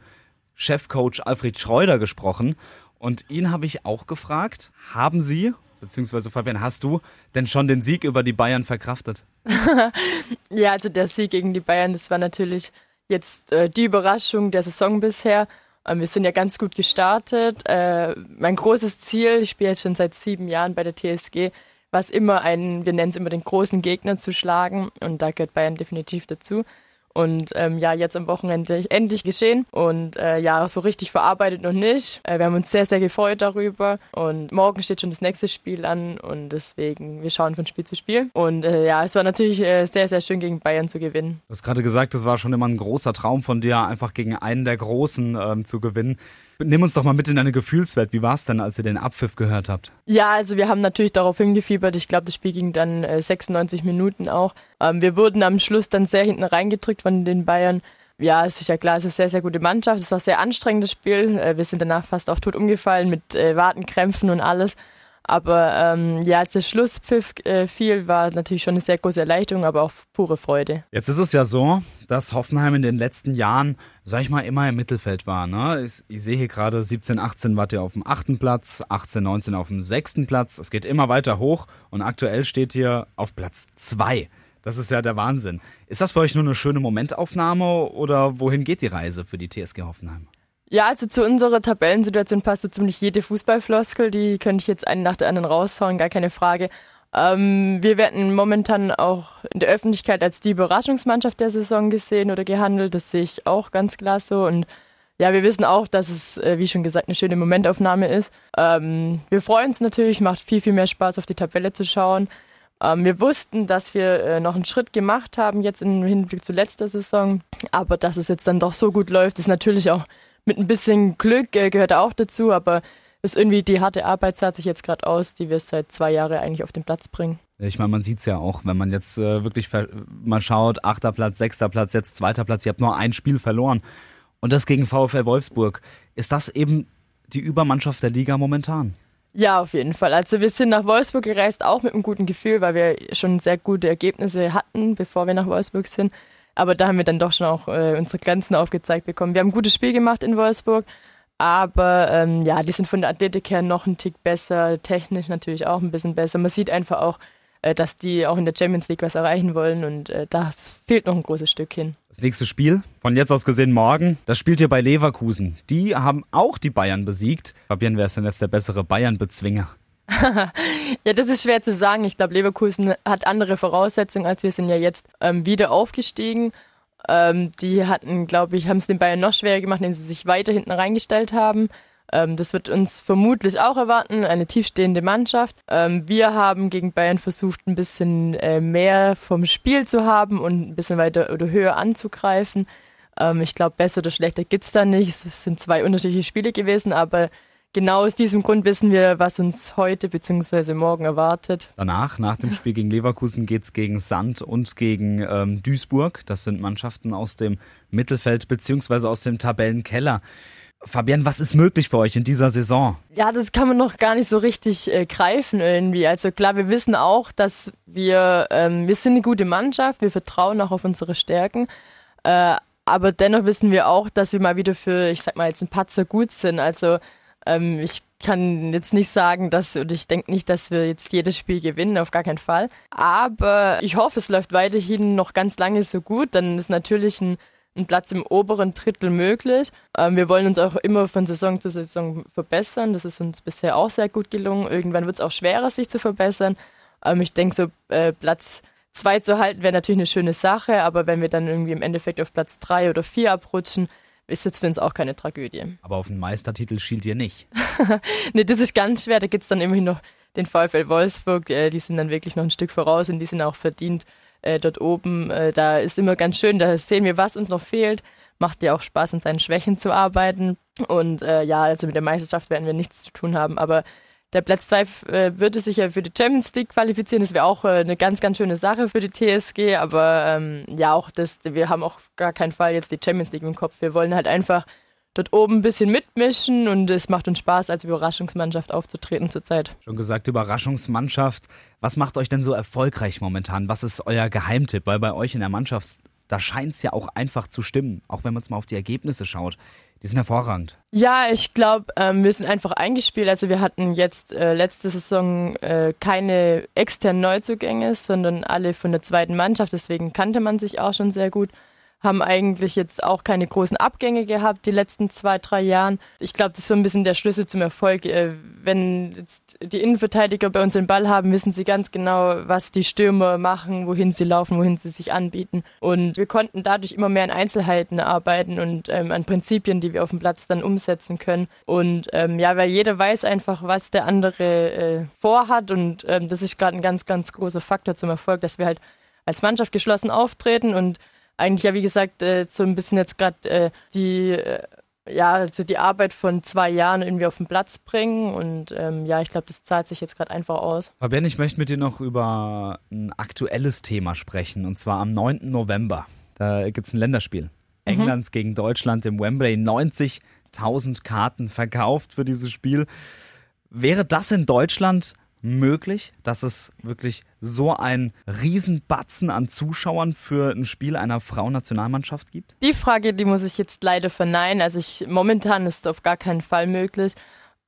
S4: Chefcoach Alfred Schreuder gesprochen. Und ihn habe ich auch gefragt, haben Sie beziehungsweise Fabian, hast du denn schon den Sieg über die Bayern verkraftet?
S1: ja, also der Sieg gegen die Bayern, das war natürlich jetzt äh, die Überraschung der Saison bisher. Ähm, wir sind ja ganz gut gestartet. Äh, mein großes Ziel, ich spiele jetzt schon seit sieben Jahren bei der TSG, war es immer einen, wir nennen es immer den großen Gegner zu schlagen und da gehört Bayern definitiv dazu. Und ähm, ja, jetzt am Wochenende endlich geschehen. Und äh, ja, so richtig verarbeitet noch nicht. Äh, wir haben uns sehr, sehr gefreut darüber. Und morgen steht schon das nächste Spiel an. Und deswegen, wir schauen von Spiel zu Spiel. Und äh, ja, es war natürlich äh, sehr, sehr schön gegen Bayern zu gewinnen.
S4: Du hast gerade gesagt, es war schon immer ein großer Traum von dir, einfach gegen einen der Großen ähm, zu gewinnen. Nimm uns doch mal mit in deine Gefühlswelt. Wie war es denn, als ihr den Abpfiff gehört habt?
S1: Ja, also wir haben natürlich darauf hingefiebert. Ich glaube, das Spiel ging dann äh, 96 Minuten auch. Ähm, wir wurden am Schluss dann sehr hinten reingedrückt von den Bayern. Ja, ist ja klar, es ist eine sehr, sehr gute Mannschaft. Es war ein sehr anstrengendes Spiel. Äh, wir sind danach fast auch tot umgefallen mit äh, Wartenkrämpfen und alles. Aber ähm, ja, als der Schlusspfiff äh, fiel, war natürlich schon eine sehr große Erleichterung, aber auch pure Freude.
S4: Jetzt ist es ja so, dass Hoffenheim in den letzten Jahren, sag ich mal, immer im Mittelfeld war. Ne? Ich, ich sehe hier gerade 17, 18 wart ihr auf dem achten Platz, 18, 19 auf dem sechsten Platz. Es geht immer weiter hoch und aktuell steht ihr auf Platz zwei. Das ist ja der Wahnsinn. Ist das für euch nur eine schöne Momentaufnahme oder wohin geht die Reise für die TSG Hoffenheim?
S1: Ja, also zu unserer Tabellensituation passt so ziemlich jede Fußballfloskel. Die könnte ich jetzt einen nach der anderen raushauen, gar keine Frage. Ähm, wir werden momentan auch in der Öffentlichkeit als die Überraschungsmannschaft der Saison gesehen oder gehandelt. Das sehe ich auch ganz klar so. Und ja, wir wissen auch, dass es, äh, wie schon gesagt, eine schöne Momentaufnahme ist. Ähm, wir freuen uns natürlich, macht viel, viel mehr Spaß, auf die Tabelle zu schauen. Ähm, wir wussten, dass wir äh, noch einen Schritt gemacht haben, jetzt im Hinblick zu letzter Saison. Aber dass es jetzt dann doch so gut läuft, ist natürlich auch mit ein bisschen Glück äh, gehört auch dazu, aber ist irgendwie die harte Arbeit zahlt sich jetzt gerade aus, die wir seit zwei Jahren eigentlich auf den Platz bringen.
S4: Ich meine, man sieht es ja auch, wenn man jetzt äh, wirklich mal schaut, achter Platz, sechster Platz, jetzt zweiter Platz, ihr habt nur ein Spiel verloren. Und das gegen VfL Wolfsburg. Ist das eben die Übermannschaft der Liga momentan?
S1: Ja, auf jeden Fall. Also wir sind nach Wolfsburg gereist, auch mit einem guten Gefühl, weil wir schon sehr gute Ergebnisse hatten, bevor wir nach Wolfsburg sind. Aber da haben wir dann doch schon auch äh, unsere Grenzen aufgezeigt bekommen. Wir haben ein gutes Spiel gemacht in Wolfsburg, aber ähm, ja, die sind von der Athletik her noch ein Tick besser, technisch natürlich auch ein bisschen besser. Man sieht einfach auch, äh, dass die auch in der Champions League was erreichen wollen und äh, das fehlt noch ein großes Stück hin.
S4: Das nächste Spiel, von jetzt aus gesehen morgen, das spielt ihr bei Leverkusen. Die haben auch die Bayern besiegt. Fabian, wer ist denn jetzt der bessere Bayern-Bezwinger?
S1: ja, das ist schwer zu sagen. Ich glaube, Leverkusen hat andere Voraussetzungen als wir sind ja jetzt ähm, wieder aufgestiegen. Ähm, die hatten, glaube ich, haben es den Bayern noch schwerer gemacht, indem sie sich weiter hinten reingestellt haben. Ähm, das wird uns vermutlich auch erwarten, eine tiefstehende Mannschaft. Ähm, wir haben gegen Bayern versucht, ein bisschen äh, mehr vom Spiel zu haben und ein bisschen weiter oder höher anzugreifen. Ähm, ich glaube, besser oder schlechter gibt es da nicht. Es sind zwei unterschiedliche Spiele gewesen, aber genau aus diesem Grund wissen wir, was uns heute bzw. morgen erwartet.
S4: Danach, nach dem Spiel gegen Leverkusen, geht es gegen Sand und gegen ähm, Duisburg. Das sind Mannschaften aus dem Mittelfeld bzw. aus dem Tabellenkeller. Fabian, was ist möglich für euch in dieser Saison?
S1: Ja, das kann man noch gar nicht so richtig äh, greifen irgendwie. Also klar, wir wissen auch, dass wir, ähm, wir sind eine gute Mannschaft, wir vertrauen auch auf unsere Stärken. Äh, aber dennoch wissen wir auch, dass wir mal wieder für, ich sag mal, jetzt ein Patzer gut sind. Also ähm, ich kann jetzt nicht sagen, dass, oder ich denke nicht, dass wir jetzt jedes Spiel gewinnen, auf gar keinen Fall. Aber ich hoffe, es läuft weiterhin noch ganz lange so gut. Dann ist natürlich ein ein Platz im oberen Drittel möglich. Ähm, wir wollen uns auch immer von Saison zu Saison verbessern. Das ist uns bisher auch sehr gut gelungen. Irgendwann wird es auch schwerer, sich zu verbessern. Ähm, ich denke, so äh, Platz zwei zu halten wäre natürlich eine schöne Sache, aber wenn wir dann irgendwie im Endeffekt auf Platz drei oder vier abrutschen, ist jetzt für uns auch keine Tragödie.
S4: Aber auf den Meistertitel schielt ihr nicht.
S1: nee, das ist ganz schwer. Da gibt es dann immerhin noch den VfL Wolfsburg. Äh, die sind dann wirklich noch ein Stück voraus und die sind auch verdient äh, dort oben. Äh, da ist immer ganz schön, da sehen wir, was uns noch fehlt. Macht ja auch Spaß, an seinen Schwächen zu arbeiten. Und ja, also mit der Meisterschaft werden wir nichts zu tun haben. Aber der Platz 2 äh, würde sich ja für die Champions League qualifizieren. Das wäre auch äh, eine ganz, ganz schöne Sache für die TSG. Aber ähm, ja, auch das, wir haben auch gar keinen Fall jetzt die Champions League im Kopf. Wir wollen halt einfach dort oben ein bisschen mitmischen und es macht uns Spaß, als Überraschungsmannschaft aufzutreten zurzeit.
S4: Schon gesagt, Überraschungsmannschaft. Was macht euch denn so erfolgreich momentan? Was ist euer Geheimtipp? Weil bei euch in der Mannschaft, da scheint es ja auch einfach zu stimmen, auch wenn man es mal auf die Ergebnisse schaut. Die sind hervorragend.
S1: Ja, ich glaube, ähm, wir sind einfach eingespielt. Also wir hatten jetzt äh, letzte Saison äh, keine externen Neuzugänge, sondern alle von der zweiten Mannschaft. Deswegen kannte man sich auch schon sehr gut haben eigentlich jetzt auch keine großen Abgänge gehabt die letzten zwei, drei Jahren. Ich glaube, das ist so ein bisschen der Schlüssel zum Erfolg. Äh, wenn jetzt die Innenverteidiger bei uns den Ball haben, wissen sie ganz genau, was die Stürmer machen, wohin sie laufen, wohin sie sich anbieten. Und wir konnten dadurch immer mehr an Einzelheiten arbeiten und ähm, an Prinzipien, die wir auf dem Platz dann umsetzen können. Und ähm, ja, weil jeder weiß einfach, was der andere äh, vorhat. Und ähm, das ist gerade ein ganz, ganz großer Faktor zum Erfolg, dass wir halt als Mannschaft geschlossen auftreten und eigentlich ja, wie gesagt, äh, so ein bisschen jetzt gerade äh, die, äh, ja, also die Arbeit von zwei Jahren irgendwie auf den Platz bringen. Und ähm, ja, ich glaube, das zahlt sich jetzt gerade einfach aus.
S4: Fabian, ich möchte mit dir noch über ein aktuelles Thema sprechen. Und zwar am 9. November. Da gibt es ein Länderspiel. Mhm. Englands gegen Deutschland im Wembley. 90.000 Karten verkauft für dieses Spiel. Wäre das in Deutschland möglich, dass es wirklich so ein Riesenbatzen an Zuschauern für ein Spiel einer Frauennationalmannschaft gibt?
S1: Die Frage, die muss ich jetzt leider verneinen. Also ich, momentan ist es auf gar keinen Fall möglich.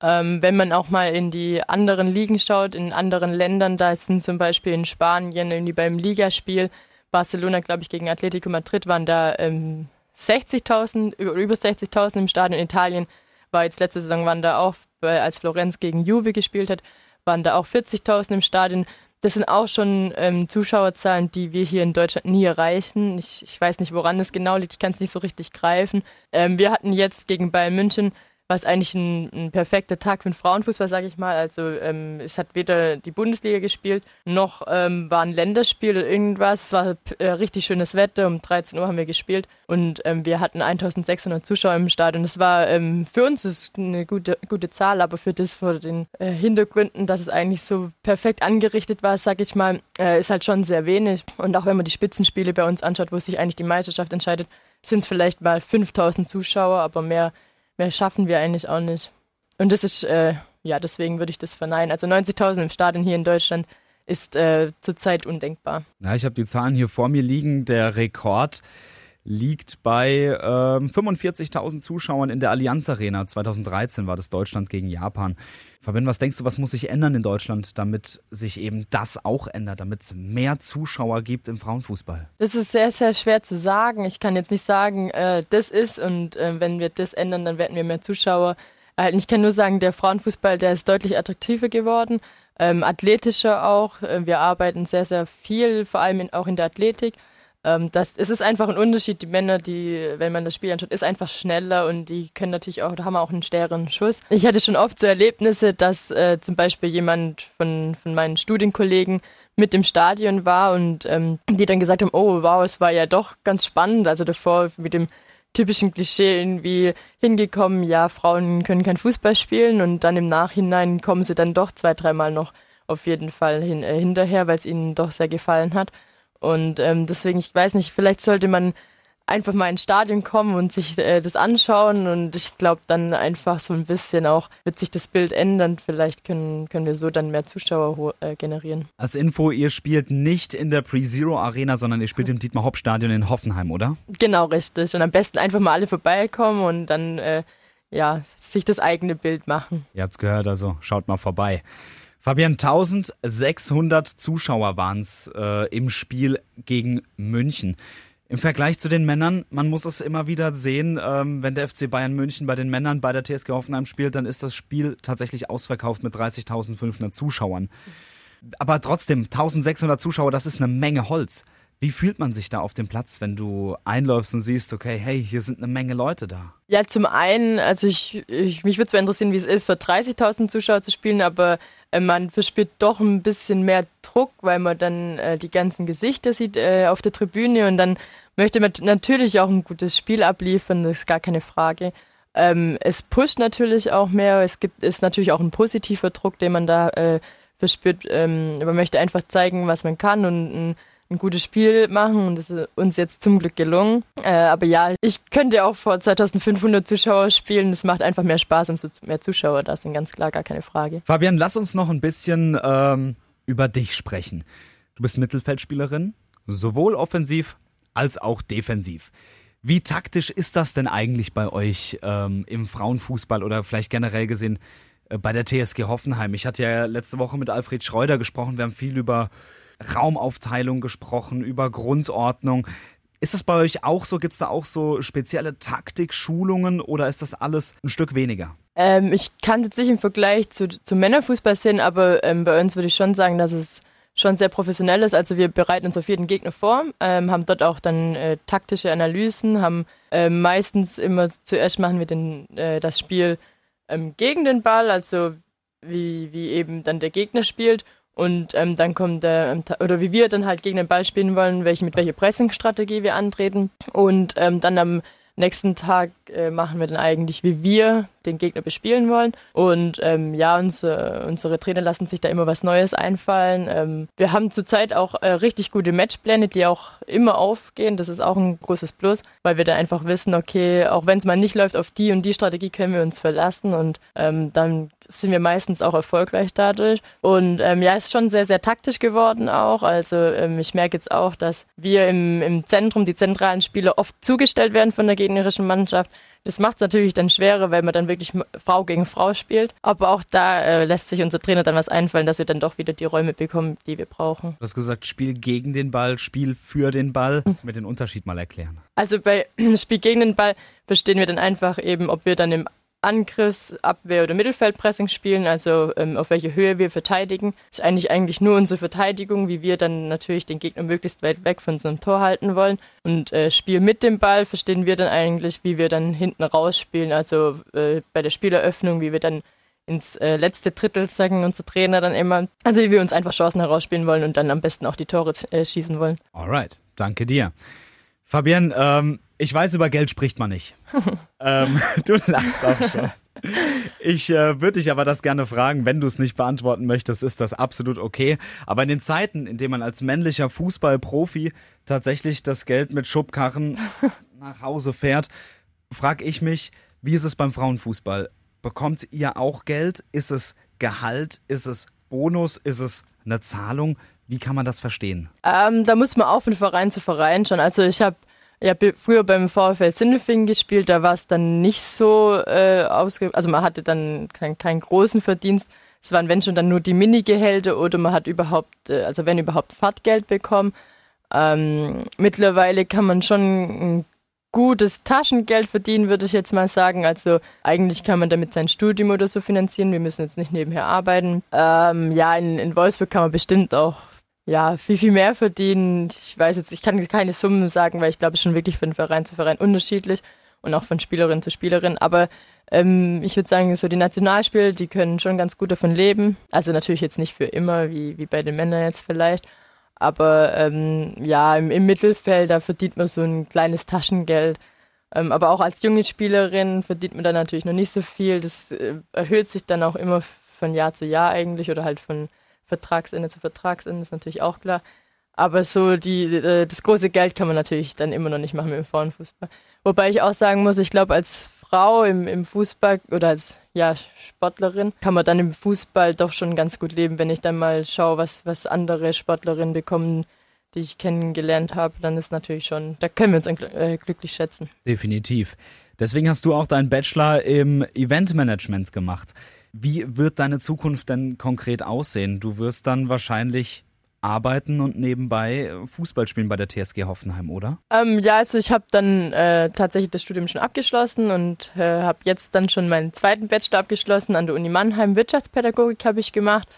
S1: Ähm, wenn man auch mal in die anderen Ligen schaut, in anderen Ländern, da sind zum Beispiel in Spanien irgendwie beim Ligaspiel Barcelona, glaube ich, gegen Atletico Madrid waren da ähm, 60.000, über, über 60.000 im Stadion. In Italien war jetzt letzte Saison, waren da auch, als Florenz gegen Juve gespielt hat, waren da auch 40.000 im Stadion. Das sind auch schon ähm, Zuschauerzahlen, die wir hier in Deutschland nie erreichen. Ich, ich weiß nicht, woran es genau liegt. Ich kann es nicht so richtig greifen. Ähm, wir hatten jetzt gegen Bayern München was eigentlich ein, ein, perfekter Tag für den Frauenfußball, sage ich mal. Also ähm, es hat weder die Bundesliga gespielt, noch ähm, war ein Länderspiel oder irgendwas. Es war äh, richtig schönes Wetter. Um 13 Uhr haben wir gespielt und ähm, wir hatten 1600 Zuschauer im Stadion. Das war ähm, für uns eine gute, gute Zahl, aber für das vor den äh, Hintergründen, dass es eigentlich so perfekt angerichtet war, sage ich mal, äh, ist halt schon sehr wenig. Und auch wenn man die Spitzenspiele bei uns anschaut, wo sich eigentlich die Meisterschaft entscheidet, sind es vielleicht mal 5000 Zuschauer, aber mehr mehr schaffen wir eigentlich auch nicht. Und das ist, äh, ja, deswegen würde ich das verneinen. Also 90.000 im Stadion hier in Deutschland ist äh, zurzeit undenkbar.
S4: Ja, ich habe die Zahlen hier vor mir liegen. Der Rekord liegt bei ähm, 45.000 Zuschauern in der Allianz Arena. 2013 war das Deutschland gegen Japan. Fabian, was denkst du, was muss sich ändern in Deutschland, damit sich eben das auch ändert, damit es mehr Zuschauer gibt im Frauenfußball?
S1: Das ist sehr, sehr schwer zu sagen. Ich kann jetzt nicht sagen, äh, das ist und äh, wenn wir das ändern, dann werden wir mehr Zuschauer erhalten. Ich kann nur sagen, der Frauenfußball, der ist deutlich attraktiver geworden, ähm, athletischer auch. Äh, wir arbeiten sehr, sehr viel, vor allem in, auch in der Athletik. Ähm, das, es ist einfach ein Unterschied. Die Männer, die, wenn man das Spiel anschaut, ist einfach schneller und die können natürlich auch, da haben auch einen stärkeren Schuss. Ich hatte schon oft so Erlebnisse, dass äh, zum Beispiel jemand von, von meinen Studienkollegen mit im Stadion war und ähm, die dann gesagt haben, oh wow, es war ja doch ganz spannend. Also davor mit dem typischen Klischee irgendwie hingekommen, ja, Frauen können kein Fußball spielen und dann im Nachhinein kommen sie dann doch zwei, dreimal noch auf jeden Fall hin, äh, hinterher, weil es ihnen doch sehr gefallen hat. Und ähm, deswegen, ich weiß nicht, vielleicht sollte man einfach mal ins Stadion kommen und sich äh, das anschauen und ich glaube dann einfach so ein bisschen auch wird sich das Bild ändern. Vielleicht können, können wir so dann mehr Zuschauer äh, generieren.
S4: Als Info, ihr spielt nicht in der Pre-Zero Arena, sondern ihr spielt im Dietmar Hopp Stadion in Hoffenheim, oder?
S1: Genau, richtig. Und am besten einfach mal alle vorbeikommen und dann äh, ja, sich das eigene Bild machen.
S4: Ihr habt's gehört, also schaut mal vorbei. Fabian, 1600 Zuschauer waren es äh, im Spiel gegen München. Im Vergleich zu den Männern, man muss es immer wieder sehen, ähm, wenn der FC Bayern München bei den Männern bei der TSG Hoffenheim spielt, dann ist das Spiel tatsächlich ausverkauft mit 30.500 Zuschauern. Aber trotzdem, 1600 Zuschauer, das ist eine Menge Holz. Wie fühlt man sich da auf dem Platz, wenn du einläufst und siehst, okay, hey, hier sind eine Menge Leute da?
S1: Ja, zum einen, also ich, ich mich würde zwar interessieren, wie es ist, für 30.000 Zuschauer zu spielen, aber man verspürt doch ein bisschen mehr Druck, weil man dann äh, die ganzen Gesichter sieht äh, auf der Tribüne und dann möchte man natürlich auch ein gutes Spiel abliefern, das ist gar keine Frage. Ähm, es pusht natürlich auch mehr, es gibt ist natürlich auch ein positiver Druck, den man da äh, verspürt. Ähm, man möchte einfach zeigen, was man kann und ein ein gutes Spiel machen und das ist uns jetzt zum Glück gelungen. Äh, aber ja, ich könnte auch vor 2500 Zuschauer spielen. Es macht einfach mehr Spaß, umso mehr Zuschauer da sind, ganz klar, gar keine Frage.
S4: Fabian, lass uns noch ein bisschen ähm, über dich sprechen. Du bist Mittelfeldspielerin, sowohl offensiv als auch defensiv. Wie taktisch ist das denn eigentlich bei euch ähm, im Frauenfußball oder vielleicht generell gesehen äh, bei der TSG Hoffenheim? Ich hatte ja letzte Woche mit Alfred Schreuder gesprochen. Wir haben viel über Raumaufteilung gesprochen, über Grundordnung. Ist das bei euch auch so? Gibt es da auch so spezielle Taktikschulungen oder ist das alles ein Stück weniger?
S1: Ähm, ich kann jetzt nicht im Vergleich zu, zum Männerfußball sehen, aber ähm, bei uns würde ich schon sagen, dass es schon sehr professionell ist. Also wir bereiten uns auf jeden Gegner vor, ähm, haben dort auch dann äh, taktische Analysen, haben äh, meistens immer zuerst machen wir den, äh, das Spiel ähm, gegen den Ball, also wie, wie eben dann der Gegner spielt und ähm, dann kommt der, ähm, oder wie wir dann halt gegen den Ball spielen wollen, welche, mit welcher Pressingstrategie wir antreten. Und ähm, dann am nächsten Tag äh, machen wir dann eigentlich, wie wir den Gegner bespielen wollen. Und ähm, ja, unsere, unsere Trainer lassen sich da immer was Neues einfallen. Ähm, wir haben zurzeit auch äh, richtig gute Matchpläne, die auch immer aufgehen. Das ist auch ein großes Plus, weil wir da einfach wissen, okay, auch wenn es mal nicht läuft, auf die und die Strategie können wir uns verlassen und ähm, dann sind wir meistens auch erfolgreich dadurch. Und ähm, ja, ist schon sehr, sehr taktisch geworden auch. Also ähm, ich merke jetzt auch, dass wir im, im Zentrum, die zentralen Spieler oft zugestellt werden von der gegnerischen Mannschaft. Das macht es natürlich dann schwerer, weil man dann wirklich Frau gegen Frau spielt. Aber auch da äh, lässt sich unser Trainer dann was einfallen, dass wir dann doch wieder die Räume bekommen, die wir brauchen.
S4: Du hast gesagt, Spiel gegen den Ball, Spiel für den Ball. Kannst du mir den Unterschied mal erklären?
S1: Also bei Spiel gegen den Ball verstehen wir dann einfach eben, ob wir dann im Angriffs-, Abwehr- oder Mittelfeldpressing spielen, also ähm, auf welche Höhe wir verteidigen. Das ist eigentlich eigentlich nur unsere Verteidigung, wie wir dann natürlich den Gegner möglichst weit weg von einem Tor halten wollen. Und äh, Spiel mit dem Ball verstehen wir dann eigentlich, wie wir dann hinten rausspielen, also äh, bei der Spieleröffnung, wie wir dann ins äh, letzte Drittel, sagen unsere Trainer dann immer. Also wie wir uns einfach Chancen herausspielen wollen und dann am besten auch die Tore äh, schießen wollen.
S4: Alright, danke dir. Fabian, ähm, ich weiß, über Geld spricht man nicht. ähm, du lachst auch schon. Ich äh, würde dich aber das gerne fragen, wenn du es nicht beantworten möchtest, ist das absolut okay. Aber in den Zeiten, in denen man als männlicher Fußballprofi tatsächlich das Geld mit Schubkarren nach Hause fährt, frage ich mich, wie ist es beim Frauenfußball? Bekommt ihr auch Geld? Ist es Gehalt? Ist es Bonus? Ist es eine Zahlung? Wie kann man das verstehen?
S1: Ähm, da muss man auch von Verein zu Verein schon. Also ich habe Ich habe früher beim VfL Sindelfingen gespielt, da war es dann nicht so äh, ausge... Also man hatte dann keinen, keinen großen Verdienst. Es waren, wenn schon, dann nur die Minigehälter oder man hat überhaupt, äh, also wenn überhaupt Fahrtgeld bekommen. Ähm, mittlerweile kann man schon ein gutes Taschengeld verdienen, würde ich jetzt mal sagen. Also eigentlich kann man damit sein Studium oder so finanzieren. Wir müssen jetzt nicht nebenher arbeiten. Ähm, ja, in, in Wolfsburg kann man bestimmt auch ja, viel, viel mehr verdienen. Ich weiß jetzt, ich kann keine Summen sagen, weil ich glaube, es ist schon wirklich von Verein zu Verein unterschiedlich und auch von Spielerin zu Spielerin. Aber ähm, ich würde sagen, so die Nationalspieler, die können schon ganz gut davon leben. Also natürlich jetzt nicht für immer, wie, wie bei den Männern jetzt vielleicht. Aber ähm, ja, im, im, Mittelfeld, da verdient man so ein kleines Taschengeld. Ähm, aber auch als junge Spielerin verdient man da natürlich noch nicht so viel. Das äh, erhöht sich dann auch immer von Jahr zu Jahr eigentlich oder halt von Vertragsende zu Vertragsende, ist natürlich auch klar. Aber so die, äh, das große Geld kann man natürlich dann immer noch nicht machen mit dem Frauenfußball. Wobei ich auch sagen muss, ich glaube, als Frau im, im Fußball oder als ja, Sportlerin kann man dann im Fußball doch schon ganz gut leben. Wenn ich dann mal schaue, was, was andere Sportlerinnen bekommen, die ich kennengelernt habe, dann ist natürlich schon, da können wir uns äh, glücklich schätzen.
S4: Definitiv. Deswegen hast du auch deinen Bachelor im Eventmanagement gemacht. Wie wird deine Zukunft denn konkret aussehen? Du wirst dann wahrscheinlich arbeiten und nebenbei Fußball spielen bei der TSG Hoffenheim, oder?
S1: Ähm, ja, also ich habe dann äh, tatsächlich das Studium schon abgeschlossen und äh, habe jetzt dann schon meinen zweiten Bachelor abgeschlossen an der Uni Mannheim. Wirtschaftspädagogik habe ich gemacht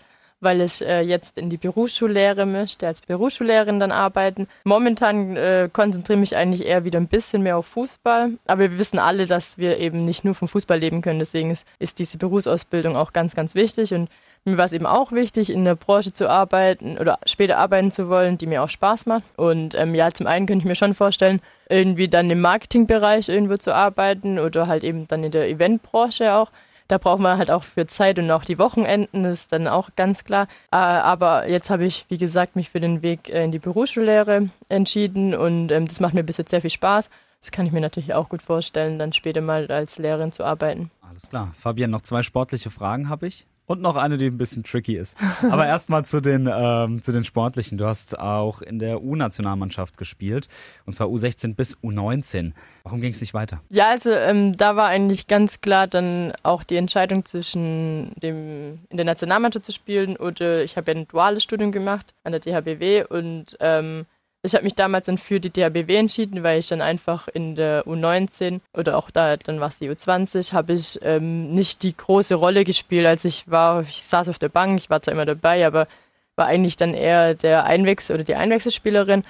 S1: weil ich äh, jetzt in die Berufsschullehre möchte, als Berufsschullehrerin dann arbeiten. Momentan äh, konzentriere mich eigentlich eher wieder ein bisschen mehr auf Fußball, aber wir wissen alle, dass wir eben nicht nur vom Fußball leben können. Deswegen ist, ist diese Berufsausbildung auch ganz, ganz wichtig und mir war es eben auch wichtig, in der Branche zu arbeiten oder später arbeiten zu wollen, die mir auch Spaß macht. Und ähm, ja, zum einen könnte ich mir schon vorstellen, irgendwie dann im Marketingbereich irgendwo zu arbeiten oder halt eben dann in der Eventbranche auch. Da braucht man halt auch für Zeit und auch die Wochenenden, das ist dann auch ganz klar. Äh, aber jetzt habe ich, wie gesagt, mich für den Weg äh, in die Berufsschullehre entschieden und ähm, das macht mir bis jetzt sehr viel Spaß. Das kann ich mir natürlich auch gut vorstellen, dann später mal als Lehrerin zu arbeiten.
S4: Alles klar. Fabian, noch zwei sportliche Fragen habe ich. Und noch eine, die ein bisschen tricky ist. Aber erstmal zu den ähm, zu den sportlichen. Du hast auch in der U-Nationalmannschaft gespielt und zwar U16 bis U19. Warum ging es nicht weiter?
S1: Ja, also ähm, da war eigentlich ganz klar dann auch die Entscheidung zwischen dem in der Nationalmannschaft zu spielen oder ich habe ja ein duales Studium gemacht an der DHBW und ähm, ich habe mich damals dann für die DHBW entschieden, weil ich dann einfach in der U19 oder auch da, dann war es die U20, habe ich ähm, nicht die große Rolle gespielt. Als ich war, ich saß auf der Bank, ich war zwar immer dabei, aber war eigentlich dann eher der Einwechsel oder die Einwechselspielerin.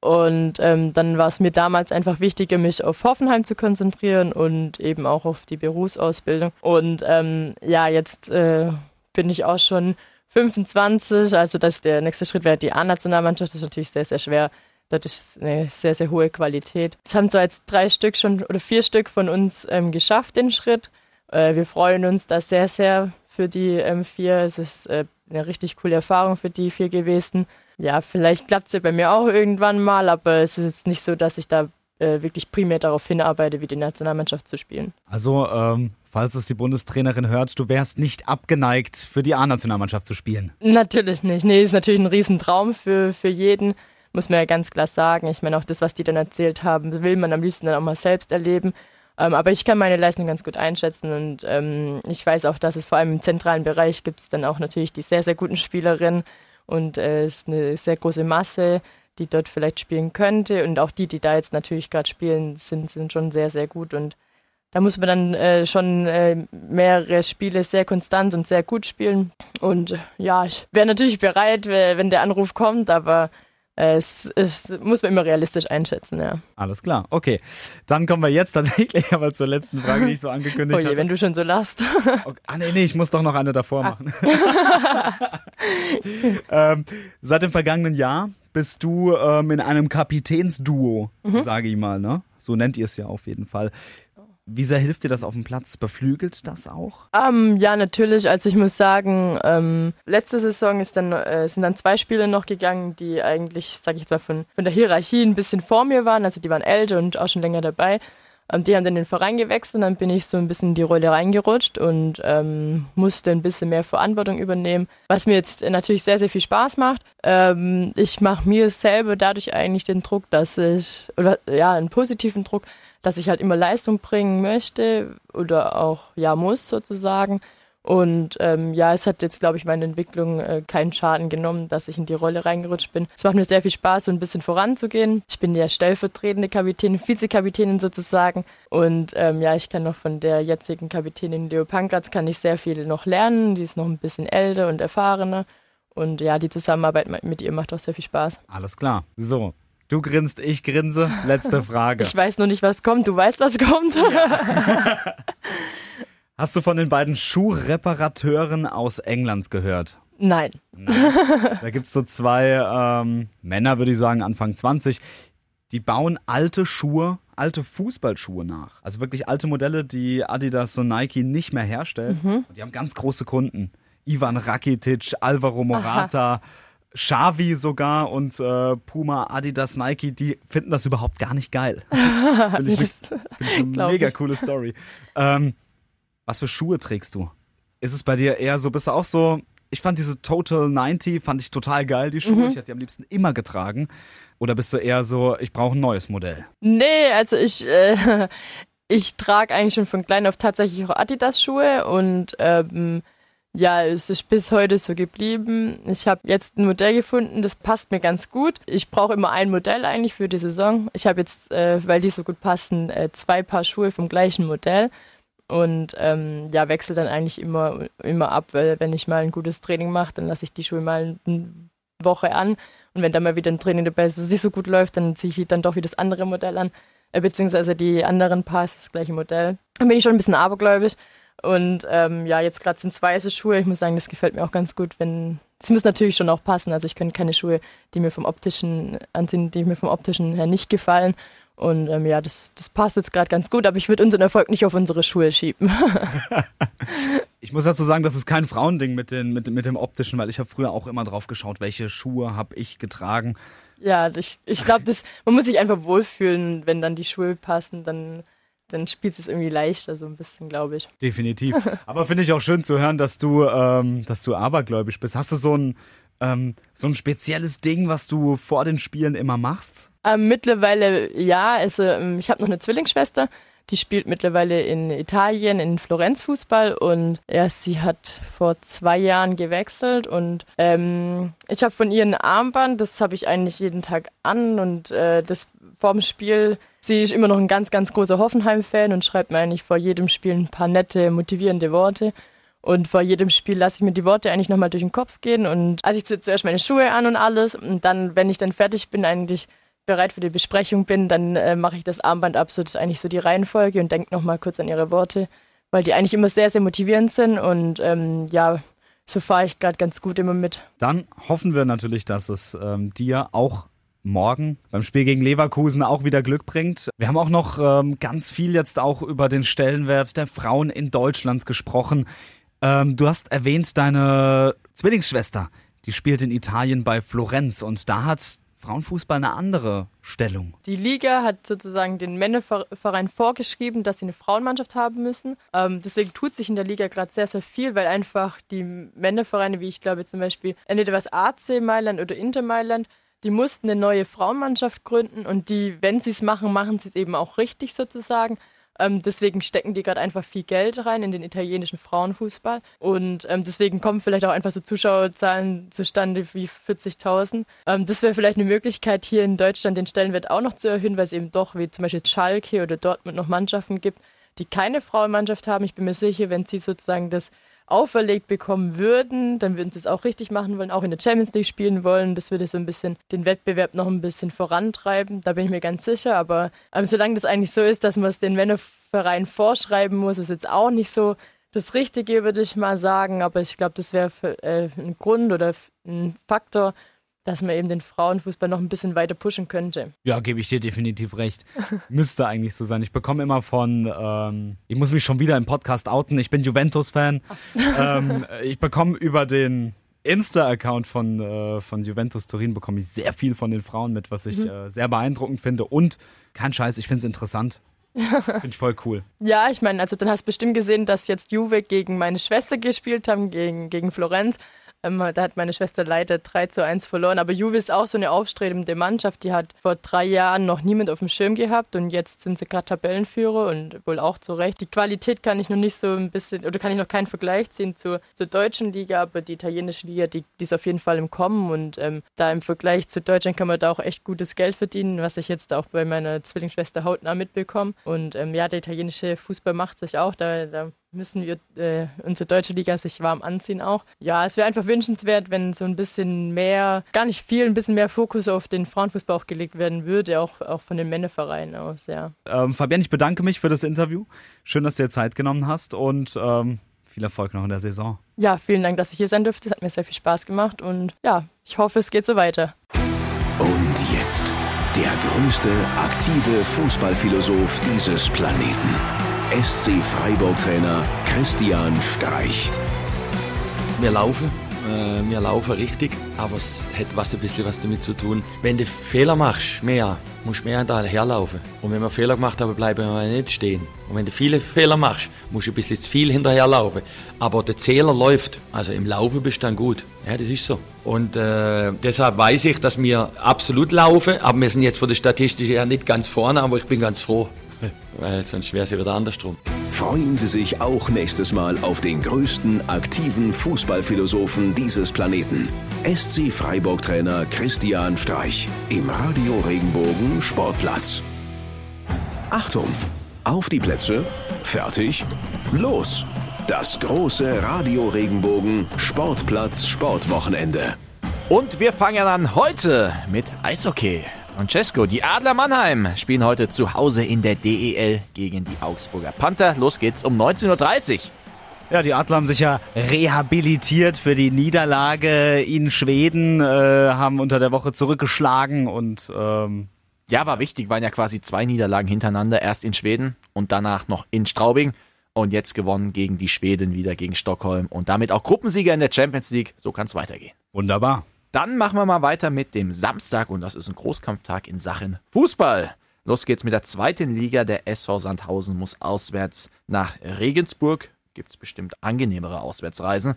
S1: Und ähm, dann war es mir damals einfach wichtiger, mich auf Hoffenheim zu konzentrieren und eben auch auf die Berufsausbildung. Und ähm, ja, jetzt äh, bin ich auch schon 25, also das der nächste Schritt wäre die A-Nationalmannschaft, das ist natürlich sehr, sehr schwer. Das ist eine sehr, sehr hohe Qualität. Es haben so jetzt drei Stück schon oder vier Stück von uns ähm, geschafft, den Schritt. Äh, wir freuen uns da sehr, sehr für die ähm, vier. Es ist äh, eine richtig coole Erfahrung für die vier gewesen. Ja, vielleicht klappt es ja bei mir auch irgendwann mal, aber es ist jetzt nicht so, dass ich da äh, wirklich primär darauf hinarbeite, wie die Nationalmannschaft zu spielen.
S4: Also, ähm, falls es die Bundestrainerin hört, du wärst nicht abgeneigt, für die A-Nationalmannschaft zu spielen.
S1: Natürlich nicht. Nee, ist natürlich ein Riesentraum für, für jeden, muss man ja ganz klar sagen. Ich meine, auch das, was die dann erzählt haben, will man am liebsten dann auch mal selbst erleben. Ähm, aber ich kann meine Leistung ganz gut einschätzen und ähm, ich weiß auch, dass es vor allem im zentralen Bereich gibt es dann auch natürlich die sehr, sehr guten Spielerinnen und äh, es ist eine sehr große Masse die dort vielleicht spielen könnte. Und auch die, die da jetzt natürlich gerade spielen, sind, sind schon sehr, sehr gut. Und da muss man dann äh, schon äh, mehrere Spiele sehr konstant und sehr gut spielen. Und ja, ich wäre natürlich bereit, wenn der Anruf kommt, aber äh, es, es, muss man immer realistisch einschätzen, ja.
S4: Alles klar, okay. Dann kommen wir jetzt tatsächlich aber zur letzten Frage, die ich so angekündigt habe.
S1: Oh je, wenn du schon so lachst.
S4: Okay. Ah, nee, nee, ich muss doch noch eine davor ah. machen. ähm, seit dem vergangenen Jahr bist du ähm, in einem Kapitänsduo, mhm. sage ich mal, ne? So nennt ihr es ja auf jeden Fall. Wie sehr hilft dir das auf dem Platz? Beflügelt das auch?
S1: Ähm, ja, natürlich. Also ich muss sagen, ähm, letzte Saison ist dann, äh, sind dann zwei Spiele noch gegangen, die eigentlich, sage ich jetzt mal, von, von der Hierarchie ein bisschen vor mir waren. Also die waren älter und auch schon länger dabei. Die haben dann den Verein gewechselt und dann bin ich so ein bisschen in die Rolle reingerutscht und ähm, musste ein bisschen mehr Verantwortung übernehmen, was mir jetzt natürlich sehr, sehr viel Spaß macht. Ähm, ich mache mir selber dadurch eigentlich den Druck, dass ich, oder ja, einen positiven Druck, dass ich halt immer Leistung bringen möchte oder auch ja muss sozusagen. Und ähm, ja, es hat jetzt, glaube ich, meine Entwicklung äh, keinen Schaden genommen, dass ich in die Rolle reingerutscht bin. Es macht mir sehr viel Spaß, so ein bisschen voranzugehen. Ich bin der stellvertretende Kapitän, Vizekapitänin sozusagen. Und ähm, ja, ich kann noch von der jetzigen Kapitänin Leo Pankratz kann ich sehr viel noch lernen. Die ist noch ein bisschen älter und erfahrener. Und ja, die Zusammenarbeit mit ihr macht auch sehr viel Spaß.
S4: Alles klar. So, Du grinst, ich grinse. Letzte Frage.
S1: Ich weiß noch nicht, was kommt. Du weißt, was kommt. Ja.
S4: Hast du von den beiden Schuhreparateuren aus England gehört?
S1: Nein.
S4: Nein. Da gibt es so zwei ähm, Männer, würde ich sagen, Anfang 20. Die bauen alte Schuhe, alte Fußballschuhe nach. Also wirklich alte Modelle, die Adidas und Nike nicht mehr herstellt. Mhm. Die haben ganz große Kunden. Ivan Rakitic, Alvaro Morata. Aha. Xavi sogar und äh, Puma, Adidas, Nike, die finden das überhaupt gar nicht geil. Finde ich, find ich eine mega ich. coole Story. Ähm, was für Schuhe trägst du? Ist es bei dir eher so, bist du auch so, ich fand diese Total 90, fand ich total geil, die Schuhe. Mhm. Ich hätte die am liebsten immer getragen. Oder bist du eher so, ich brauche ein neues Modell?
S1: Nee, also ich, äh, ich trage eigentlich schon von klein auf tatsächlich auch Adidas-Schuhe und ähm, ja, es ist bis heute so geblieben. Ich habe jetzt ein Modell gefunden, das passt mir ganz gut. Ich brauche immer ein Modell eigentlich für die Saison. Ich habe jetzt, äh, weil die so gut passen, äh, zwei Paar Schuhe vom gleichen Modell und ähm, ja, wechsle dann eigentlich immer, immer ab, weil wenn ich mal ein gutes Training mache, dann lasse ich die Schuhe mal eine Woche an und wenn dann mal wieder ein Training dabei ist, das nicht so gut läuft, dann ziehe ich dann doch wieder das andere Modell an, äh, beziehungsweise die anderen Pass, das gleiche Modell. Dann bin ich schon ein bisschen abergläubisch und ähm, ja, jetzt gerade sind es weiße Schuhe, ich muss sagen, das gefällt mir auch ganz gut, wenn Sie müssen natürlich schon auch passen. Also ich kann keine Schuhe, die mir vom optischen anziehen, die mir vom optischen her nicht gefallen. Und ähm, ja, das, das passt jetzt gerade ganz gut, aber ich würde unseren Erfolg nicht auf unsere Schuhe schieben.
S4: ich muss dazu sagen, das ist kein Frauending mit, den, mit, mit dem optischen, weil ich habe früher auch immer drauf geschaut, welche Schuhe habe ich getragen.
S1: Ja, ich, ich glaube, man muss sich einfach wohlfühlen, wenn dann die Schuhe passen, dann, dann spielt es irgendwie leichter, so ein bisschen, glaube ich.
S4: Definitiv. Aber finde ich auch schön zu hören, dass du, ähm, dass du abergläubisch bist. Hast du so ein ähm, so ein spezielles Ding, was du vor den Spielen immer machst?
S1: Ähm, mittlerweile ja. Also ähm, ich habe noch eine Zwillingsschwester, die spielt mittlerweile in Italien in Florenz Fußball und ja, sie hat vor zwei Jahren gewechselt und ähm, ich habe von ihr ein Armband, das habe ich eigentlich jeden Tag an und äh, das vorm Spiel. Sie ist immer noch ein ganz, ganz großer Hoffenheim-Fan und schreibt mir eigentlich vor jedem Spiel ein paar nette, motivierende Worte. Und vor jedem Spiel lasse ich mir die Worte eigentlich nochmal durch den Kopf gehen und als ich zuerst meine Schuhe an und alles und dann, wenn ich dann fertig bin, eigentlich bereit für die Besprechung bin, dann äh, mache ich das Armband ab. So das ist eigentlich so die Reihenfolge und denke nochmal kurz an ihre Worte, weil die eigentlich immer sehr, sehr motivierend sind und ähm, ja, so fahre ich gerade ganz gut immer mit.
S4: Dann hoffen wir natürlich, dass es ähm, dir auch morgen beim Spiel gegen Leverkusen auch wieder Glück bringt. Wir haben auch noch ähm, ganz viel jetzt auch über den Stellenwert der Frauen in Deutschland gesprochen. Ähm, du hast erwähnt, deine Zwillingsschwester, die spielt in Italien bei Florenz und da hat Frauenfußball eine andere Stellung.
S1: Die Liga hat sozusagen den Männerverein vorgeschrieben, dass sie eine Frauenmannschaft haben müssen. Ähm, deswegen tut sich in der Liga gerade sehr, sehr viel, weil einfach die Männervereine, wie ich glaube zum Beispiel entweder was AC Mailand oder Inter Mailand, die mussten eine neue Frauenmannschaft gründen und die, wenn sie es machen, machen sie es eben auch richtig sozusagen. Ähm, deswegen stecken die gerade einfach viel Geld rein in den italienischen Frauenfußball. Und ähm, deswegen kommen vielleicht auch einfach so Zuschauerzahlen zustande wie 40.000. Ähm, das wäre vielleicht eine Möglichkeit, hier in Deutschland den Stellenwert auch noch zu erhöhen, weil es eben doch wie zum Beispiel Schalke oder Dortmund noch Mannschaften gibt, die keine Frauenmannschaft haben. Ich bin mir sicher, wenn sie sozusagen das auferlegt bekommen würden, dann würden sie es auch richtig machen wollen, auch in der Champions League spielen wollen. Das würde so ein bisschen den Wettbewerb noch ein bisschen vorantreiben. Da bin ich mir ganz sicher. Aber ähm, solange das eigentlich so ist, dass man es den Männervereinen vorschreiben muss, ist jetzt auch nicht so das Richtige, würde ich mal sagen. Aber ich glaube, das wäre äh, ein Grund oder ein Faktor, dass man eben den Frauenfußball noch ein bisschen weiter pushen könnte.
S4: Ja, gebe ich dir definitiv recht. Müsste eigentlich so sein. Ich bekomme immer von, ähm, ich muss mich schon wieder im Podcast outen, ich bin Juventus-Fan. ähm, ich bekomme über den Insta-Account von, äh, von Juventus Turin bekomme ich sehr viel von den Frauen mit, was ich mhm. äh, sehr beeindruckend finde. Und kein Scheiß, ich finde es interessant. Finde ich voll cool.
S1: Ja, ich meine, also dann hast du bestimmt gesehen, dass jetzt Juve gegen meine Schwester gespielt haben, gegen, gegen Florenz. Da hat meine Schwester leider 3 zu 1 verloren. Aber Juve ist auch so eine aufstrebende Mannschaft. Die hat vor drei Jahren noch niemand auf dem Schirm gehabt und jetzt sind sie gerade Tabellenführer und wohl auch zu Recht. Die Qualität kann ich noch nicht so ein bisschen, oder kann ich noch keinen Vergleich ziehen zur, zur deutschen Liga, aber die italienische Liga, die, die ist auf jeden Fall im Kommen und ähm, da im Vergleich zu Deutschland kann man da auch echt gutes Geld verdienen, was ich jetzt auch bei meiner Zwillingsschwester hautnah mitbekomme. Und ähm, ja, der italienische Fußball macht sich auch, da, da müssen wir äh, unsere deutsche Liga sich warm anziehen auch. Ja, es wäre einfach wünschenswert, wenn so ein bisschen mehr, gar nicht viel, ein bisschen mehr Fokus auf den Frauenfußball auch gelegt werden würde, auch, auch von den Männervereinen aus, ja.
S4: Ähm, Fabian, ich bedanke mich für das Interview. Schön, dass du dir Zeit genommen hast und ähm, viel Erfolg noch in der Saison.
S1: Ja, vielen Dank, dass ich hier sein durfte. Es hat mir sehr viel Spaß gemacht und ja, ich hoffe, es geht so weiter.
S2: Und jetzt der größte aktive Fußballphilosoph dieses Planeten. SC Freiburg-Trainer Christian Streich.
S9: Wir laufen, äh, wir laufen richtig, aber es hat was ein bisschen was damit zu tun. Wenn du Fehler machst, mehr, musst du mehr hinterherlaufen. Und wenn wir Fehler gemacht haben, bleiben wir nicht stehen. Und wenn du viele Fehler machst, musst du ein bisschen zu viel hinterherlaufen. Aber der Zähler läuft, also im Laufen bist du dann gut. Ja, das ist so. Und äh, deshalb weiß ich, dass wir absolut laufen, aber wir sind jetzt von der Statistik her nicht ganz vorne, aber ich bin ganz froh. Weil sonst wäre es ja wieder andersrum.
S2: Freuen Sie sich auch nächstes Mal auf den größten aktiven Fußballphilosophen dieses Planeten. SC Freiburg-Trainer Christian Streich im Radio Regenbogen Sportplatz. Achtung! Auf die Plätze, fertig, los! Das große Radio Regenbogen Sportplatz Sportwochenende.
S3: Und wir fangen an heute mit Eishockey. Francesco, die Adler Mannheim spielen heute zu Hause in der DEL gegen die Augsburger Panther. Los geht's um 19.30 Uhr.
S4: Ja, die Adler haben sich ja rehabilitiert für die Niederlage in Schweden, äh, haben unter der Woche zurückgeschlagen und ähm
S3: ja, war wichtig, waren ja quasi zwei Niederlagen hintereinander, erst in Schweden und danach noch in Straubing und jetzt gewonnen gegen die Schweden wieder gegen Stockholm und damit auch Gruppensieger in der Champions League. So kann es weitergehen.
S4: Wunderbar.
S3: Dann machen wir mal weiter mit dem Samstag und das ist ein Großkampftag in Sachen Fußball. Los geht's mit der zweiten Liga. Der SV Sandhausen muss auswärts nach Regensburg. Gibt's bestimmt angenehmere Auswärtsreisen.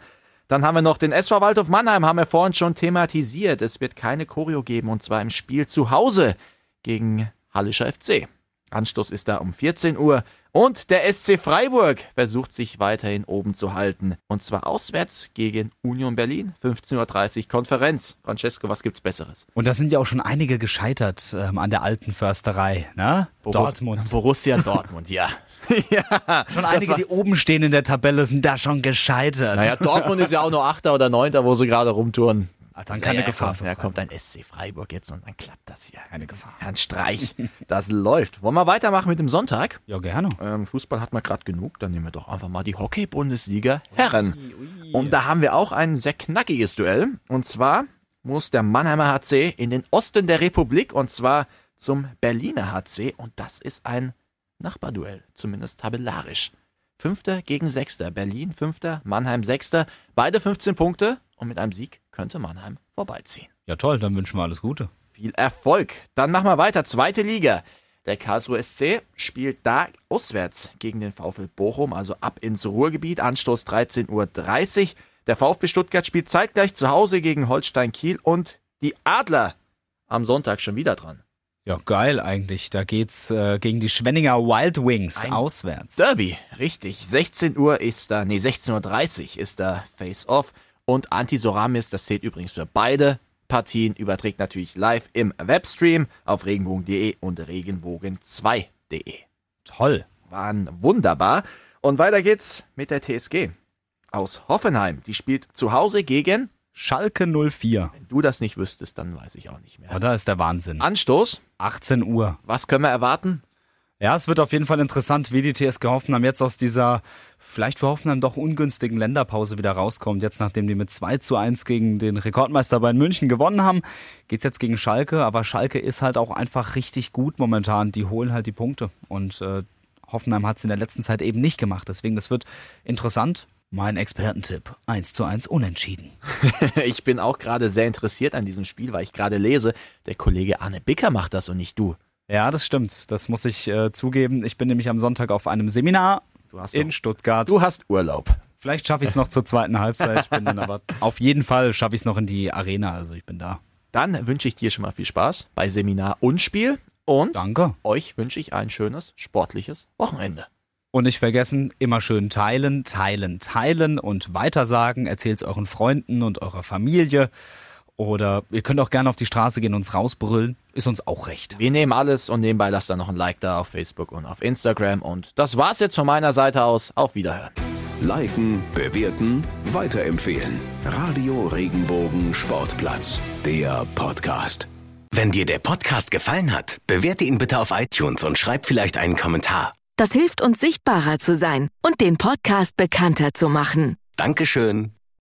S3: Dann haben wir noch den SV Waldhof Mannheim, haben wir vorhin schon thematisiert. Es wird keine Choreo geben und zwar im Spiel zu Hause gegen Hallischer FC. Anstoß ist da um 14 Uhr. Und der SC Freiburg versucht sich weiterhin oben zu halten. Und zwar auswärts gegen Union Berlin. 15.30 Uhr Konferenz. Francesco, was gibt's Besseres?
S4: Und da sind ja auch schon einige gescheitert ähm, an der alten Försterei, ne?
S3: Borus Dortmund. Borussia Dortmund, ja.
S4: ja. Schon einige, die oben stehen in der Tabelle, sind da schon gescheitert.
S3: Naja, Dortmund ist ja auch nur Achter oder Neunter, wo sie gerade rumtouren.
S4: Ach, dann keine
S3: ja,
S4: Gefahr.
S3: Da kommt ein SC Freiburg jetzt und dann klappt das hier.
S4: Keine Gefahr.
S3: Herrn Streich, das läuft. Wollen wir weitermachen mit dem Sonntag?
S4: Ja, gerne.
S3: Ähm, Fußball hat man gerade genug, dann nehmen wir doch einfach mal die Hockey-Bundesliga Herren. Und da haben wir auch ein sehr knackiges Duell. Und zwar muss der Mannheimer HC in den Osten der Republik und zwar zum Berliner HC. Und das ist ein Nachbarduell, zumindest tabellarisch. Fünfter gegen Sechster. Berlin Fünfter, Mannheim Sechster. Beide 15 Punkte und mit einem Sieg könnte Mannheim vorbeiziehen.
S4: Ja toll, dann wünschen wir alles Gute.
S3: Viel Erfolg. Dann machen wir weiter. Zweite Liga. Der Karlsruhe SC spielt da auswärts gegen den VfL Bochum, also ab ins Ruhrgebiet. Anstoß 13.30 Uhr. Der VfB Stuttgart spielt zeitgleich zu Hause gegen Holstein Kiel und die Adler am Sonntag schon wieder dran.
S4: Ja, geil eigentlich. Da geht's äh, gegen die Schwenninger Wild Wings
S3: Ein
S4: auswärts.
S3: Derby, richtig. 16 Uhr ist da, nee, 16.30 Uhr ist da Face-Off. Und Anti-Soramis, das zählt übrigens für beide Partien, überträgt natürlich live im Webstream auf regenbogen.de und regenbogen2.de.
S4: Toll.
S3: Waren wunderbar. Und weiter geht's mit der TSG aus Hoffenheim. Die spielt zu Hause gegen
S4: Schalke 04.
S3: Wenn du das nicht wüsstest, dann weiß ich auch nicht mehr.
S4: Ja, da ist der Wahnsinn.
S3: Anstoß,
S4: 18 Uhr.
S3: was können wir erwarten?
S4: Ja, es wird auf jeden Fall interessant, wie die TSG Hoffenheim jetzt aus dieser vielleicht für Hoffenheim doch ungünstigen Länderpause wieder rauskommt. Jetzt, nachdem die mit 2 zu 1 gegen den Rekordmeister Bayern München gewonnen haben, geht's jetzt gegen Schalke. Aber Schalke ist halt auch einfach richtig gut momentan. Die holen halt die Punkte. Und äh, Hoffenheim hat es in der letzten Zeit eben nicht gemacht. Deswegen, das wird interessant. Mein Expertentipp. 1 zu 1 unentschieden.
S3: ich bin auch gerade sehr interessiert an diesem Spiel, weil ich gerade lese, der Kollege Arne Bicker macht das und nicht du.
S4: Ja, das stimmt. Das muss ich äh, zugeben. Ich bin nämlich am Sonntag auf einem Seminar in Stuttgart.
S3: Du hast Urlaub.
S4: Vielleicht schaffe ich es noch zur zweiten Halbzeit. Ich bin dann aber auf jeden Fall schaffe ich es noch in die Arena. Also ich bin da.
S3: Dann wünsche ich dir schon mal viel Spaß bei Seminar und Spiel. Und
S4: Danke.
S3: euch wünsche ich ein schönes sportliches Wochenende.
S4: Und nicht vergessen, immer schön teilen, teilen, teilen und weitersagen. Erzählt's euren Freunden und eurer Familie. Oder ihr könnt auch gerne auf die Straße gehen und uns rausbrüllen. Ist uns auch recht.
S3: Wir nehmen alles und nebenbei lasst dann noch ein Like da auf Facebook und auf Instagram. Und das war's jetzt von meiner Seite aus. Auf Wiederhören.
S2: Liken, bewerten, weiterempfehlen. Radio Regenbogen Sportplatz, der Podcast.
S10: Wenn dir der Podcast gefallen hat, bewerte ihn bitte auf iTunes und schreib vielleicht einen Kommentar.
S11: Das hilft uns sichtbarer zu sein und den Podcast bekannter zu machen.
S10: Dankeschön.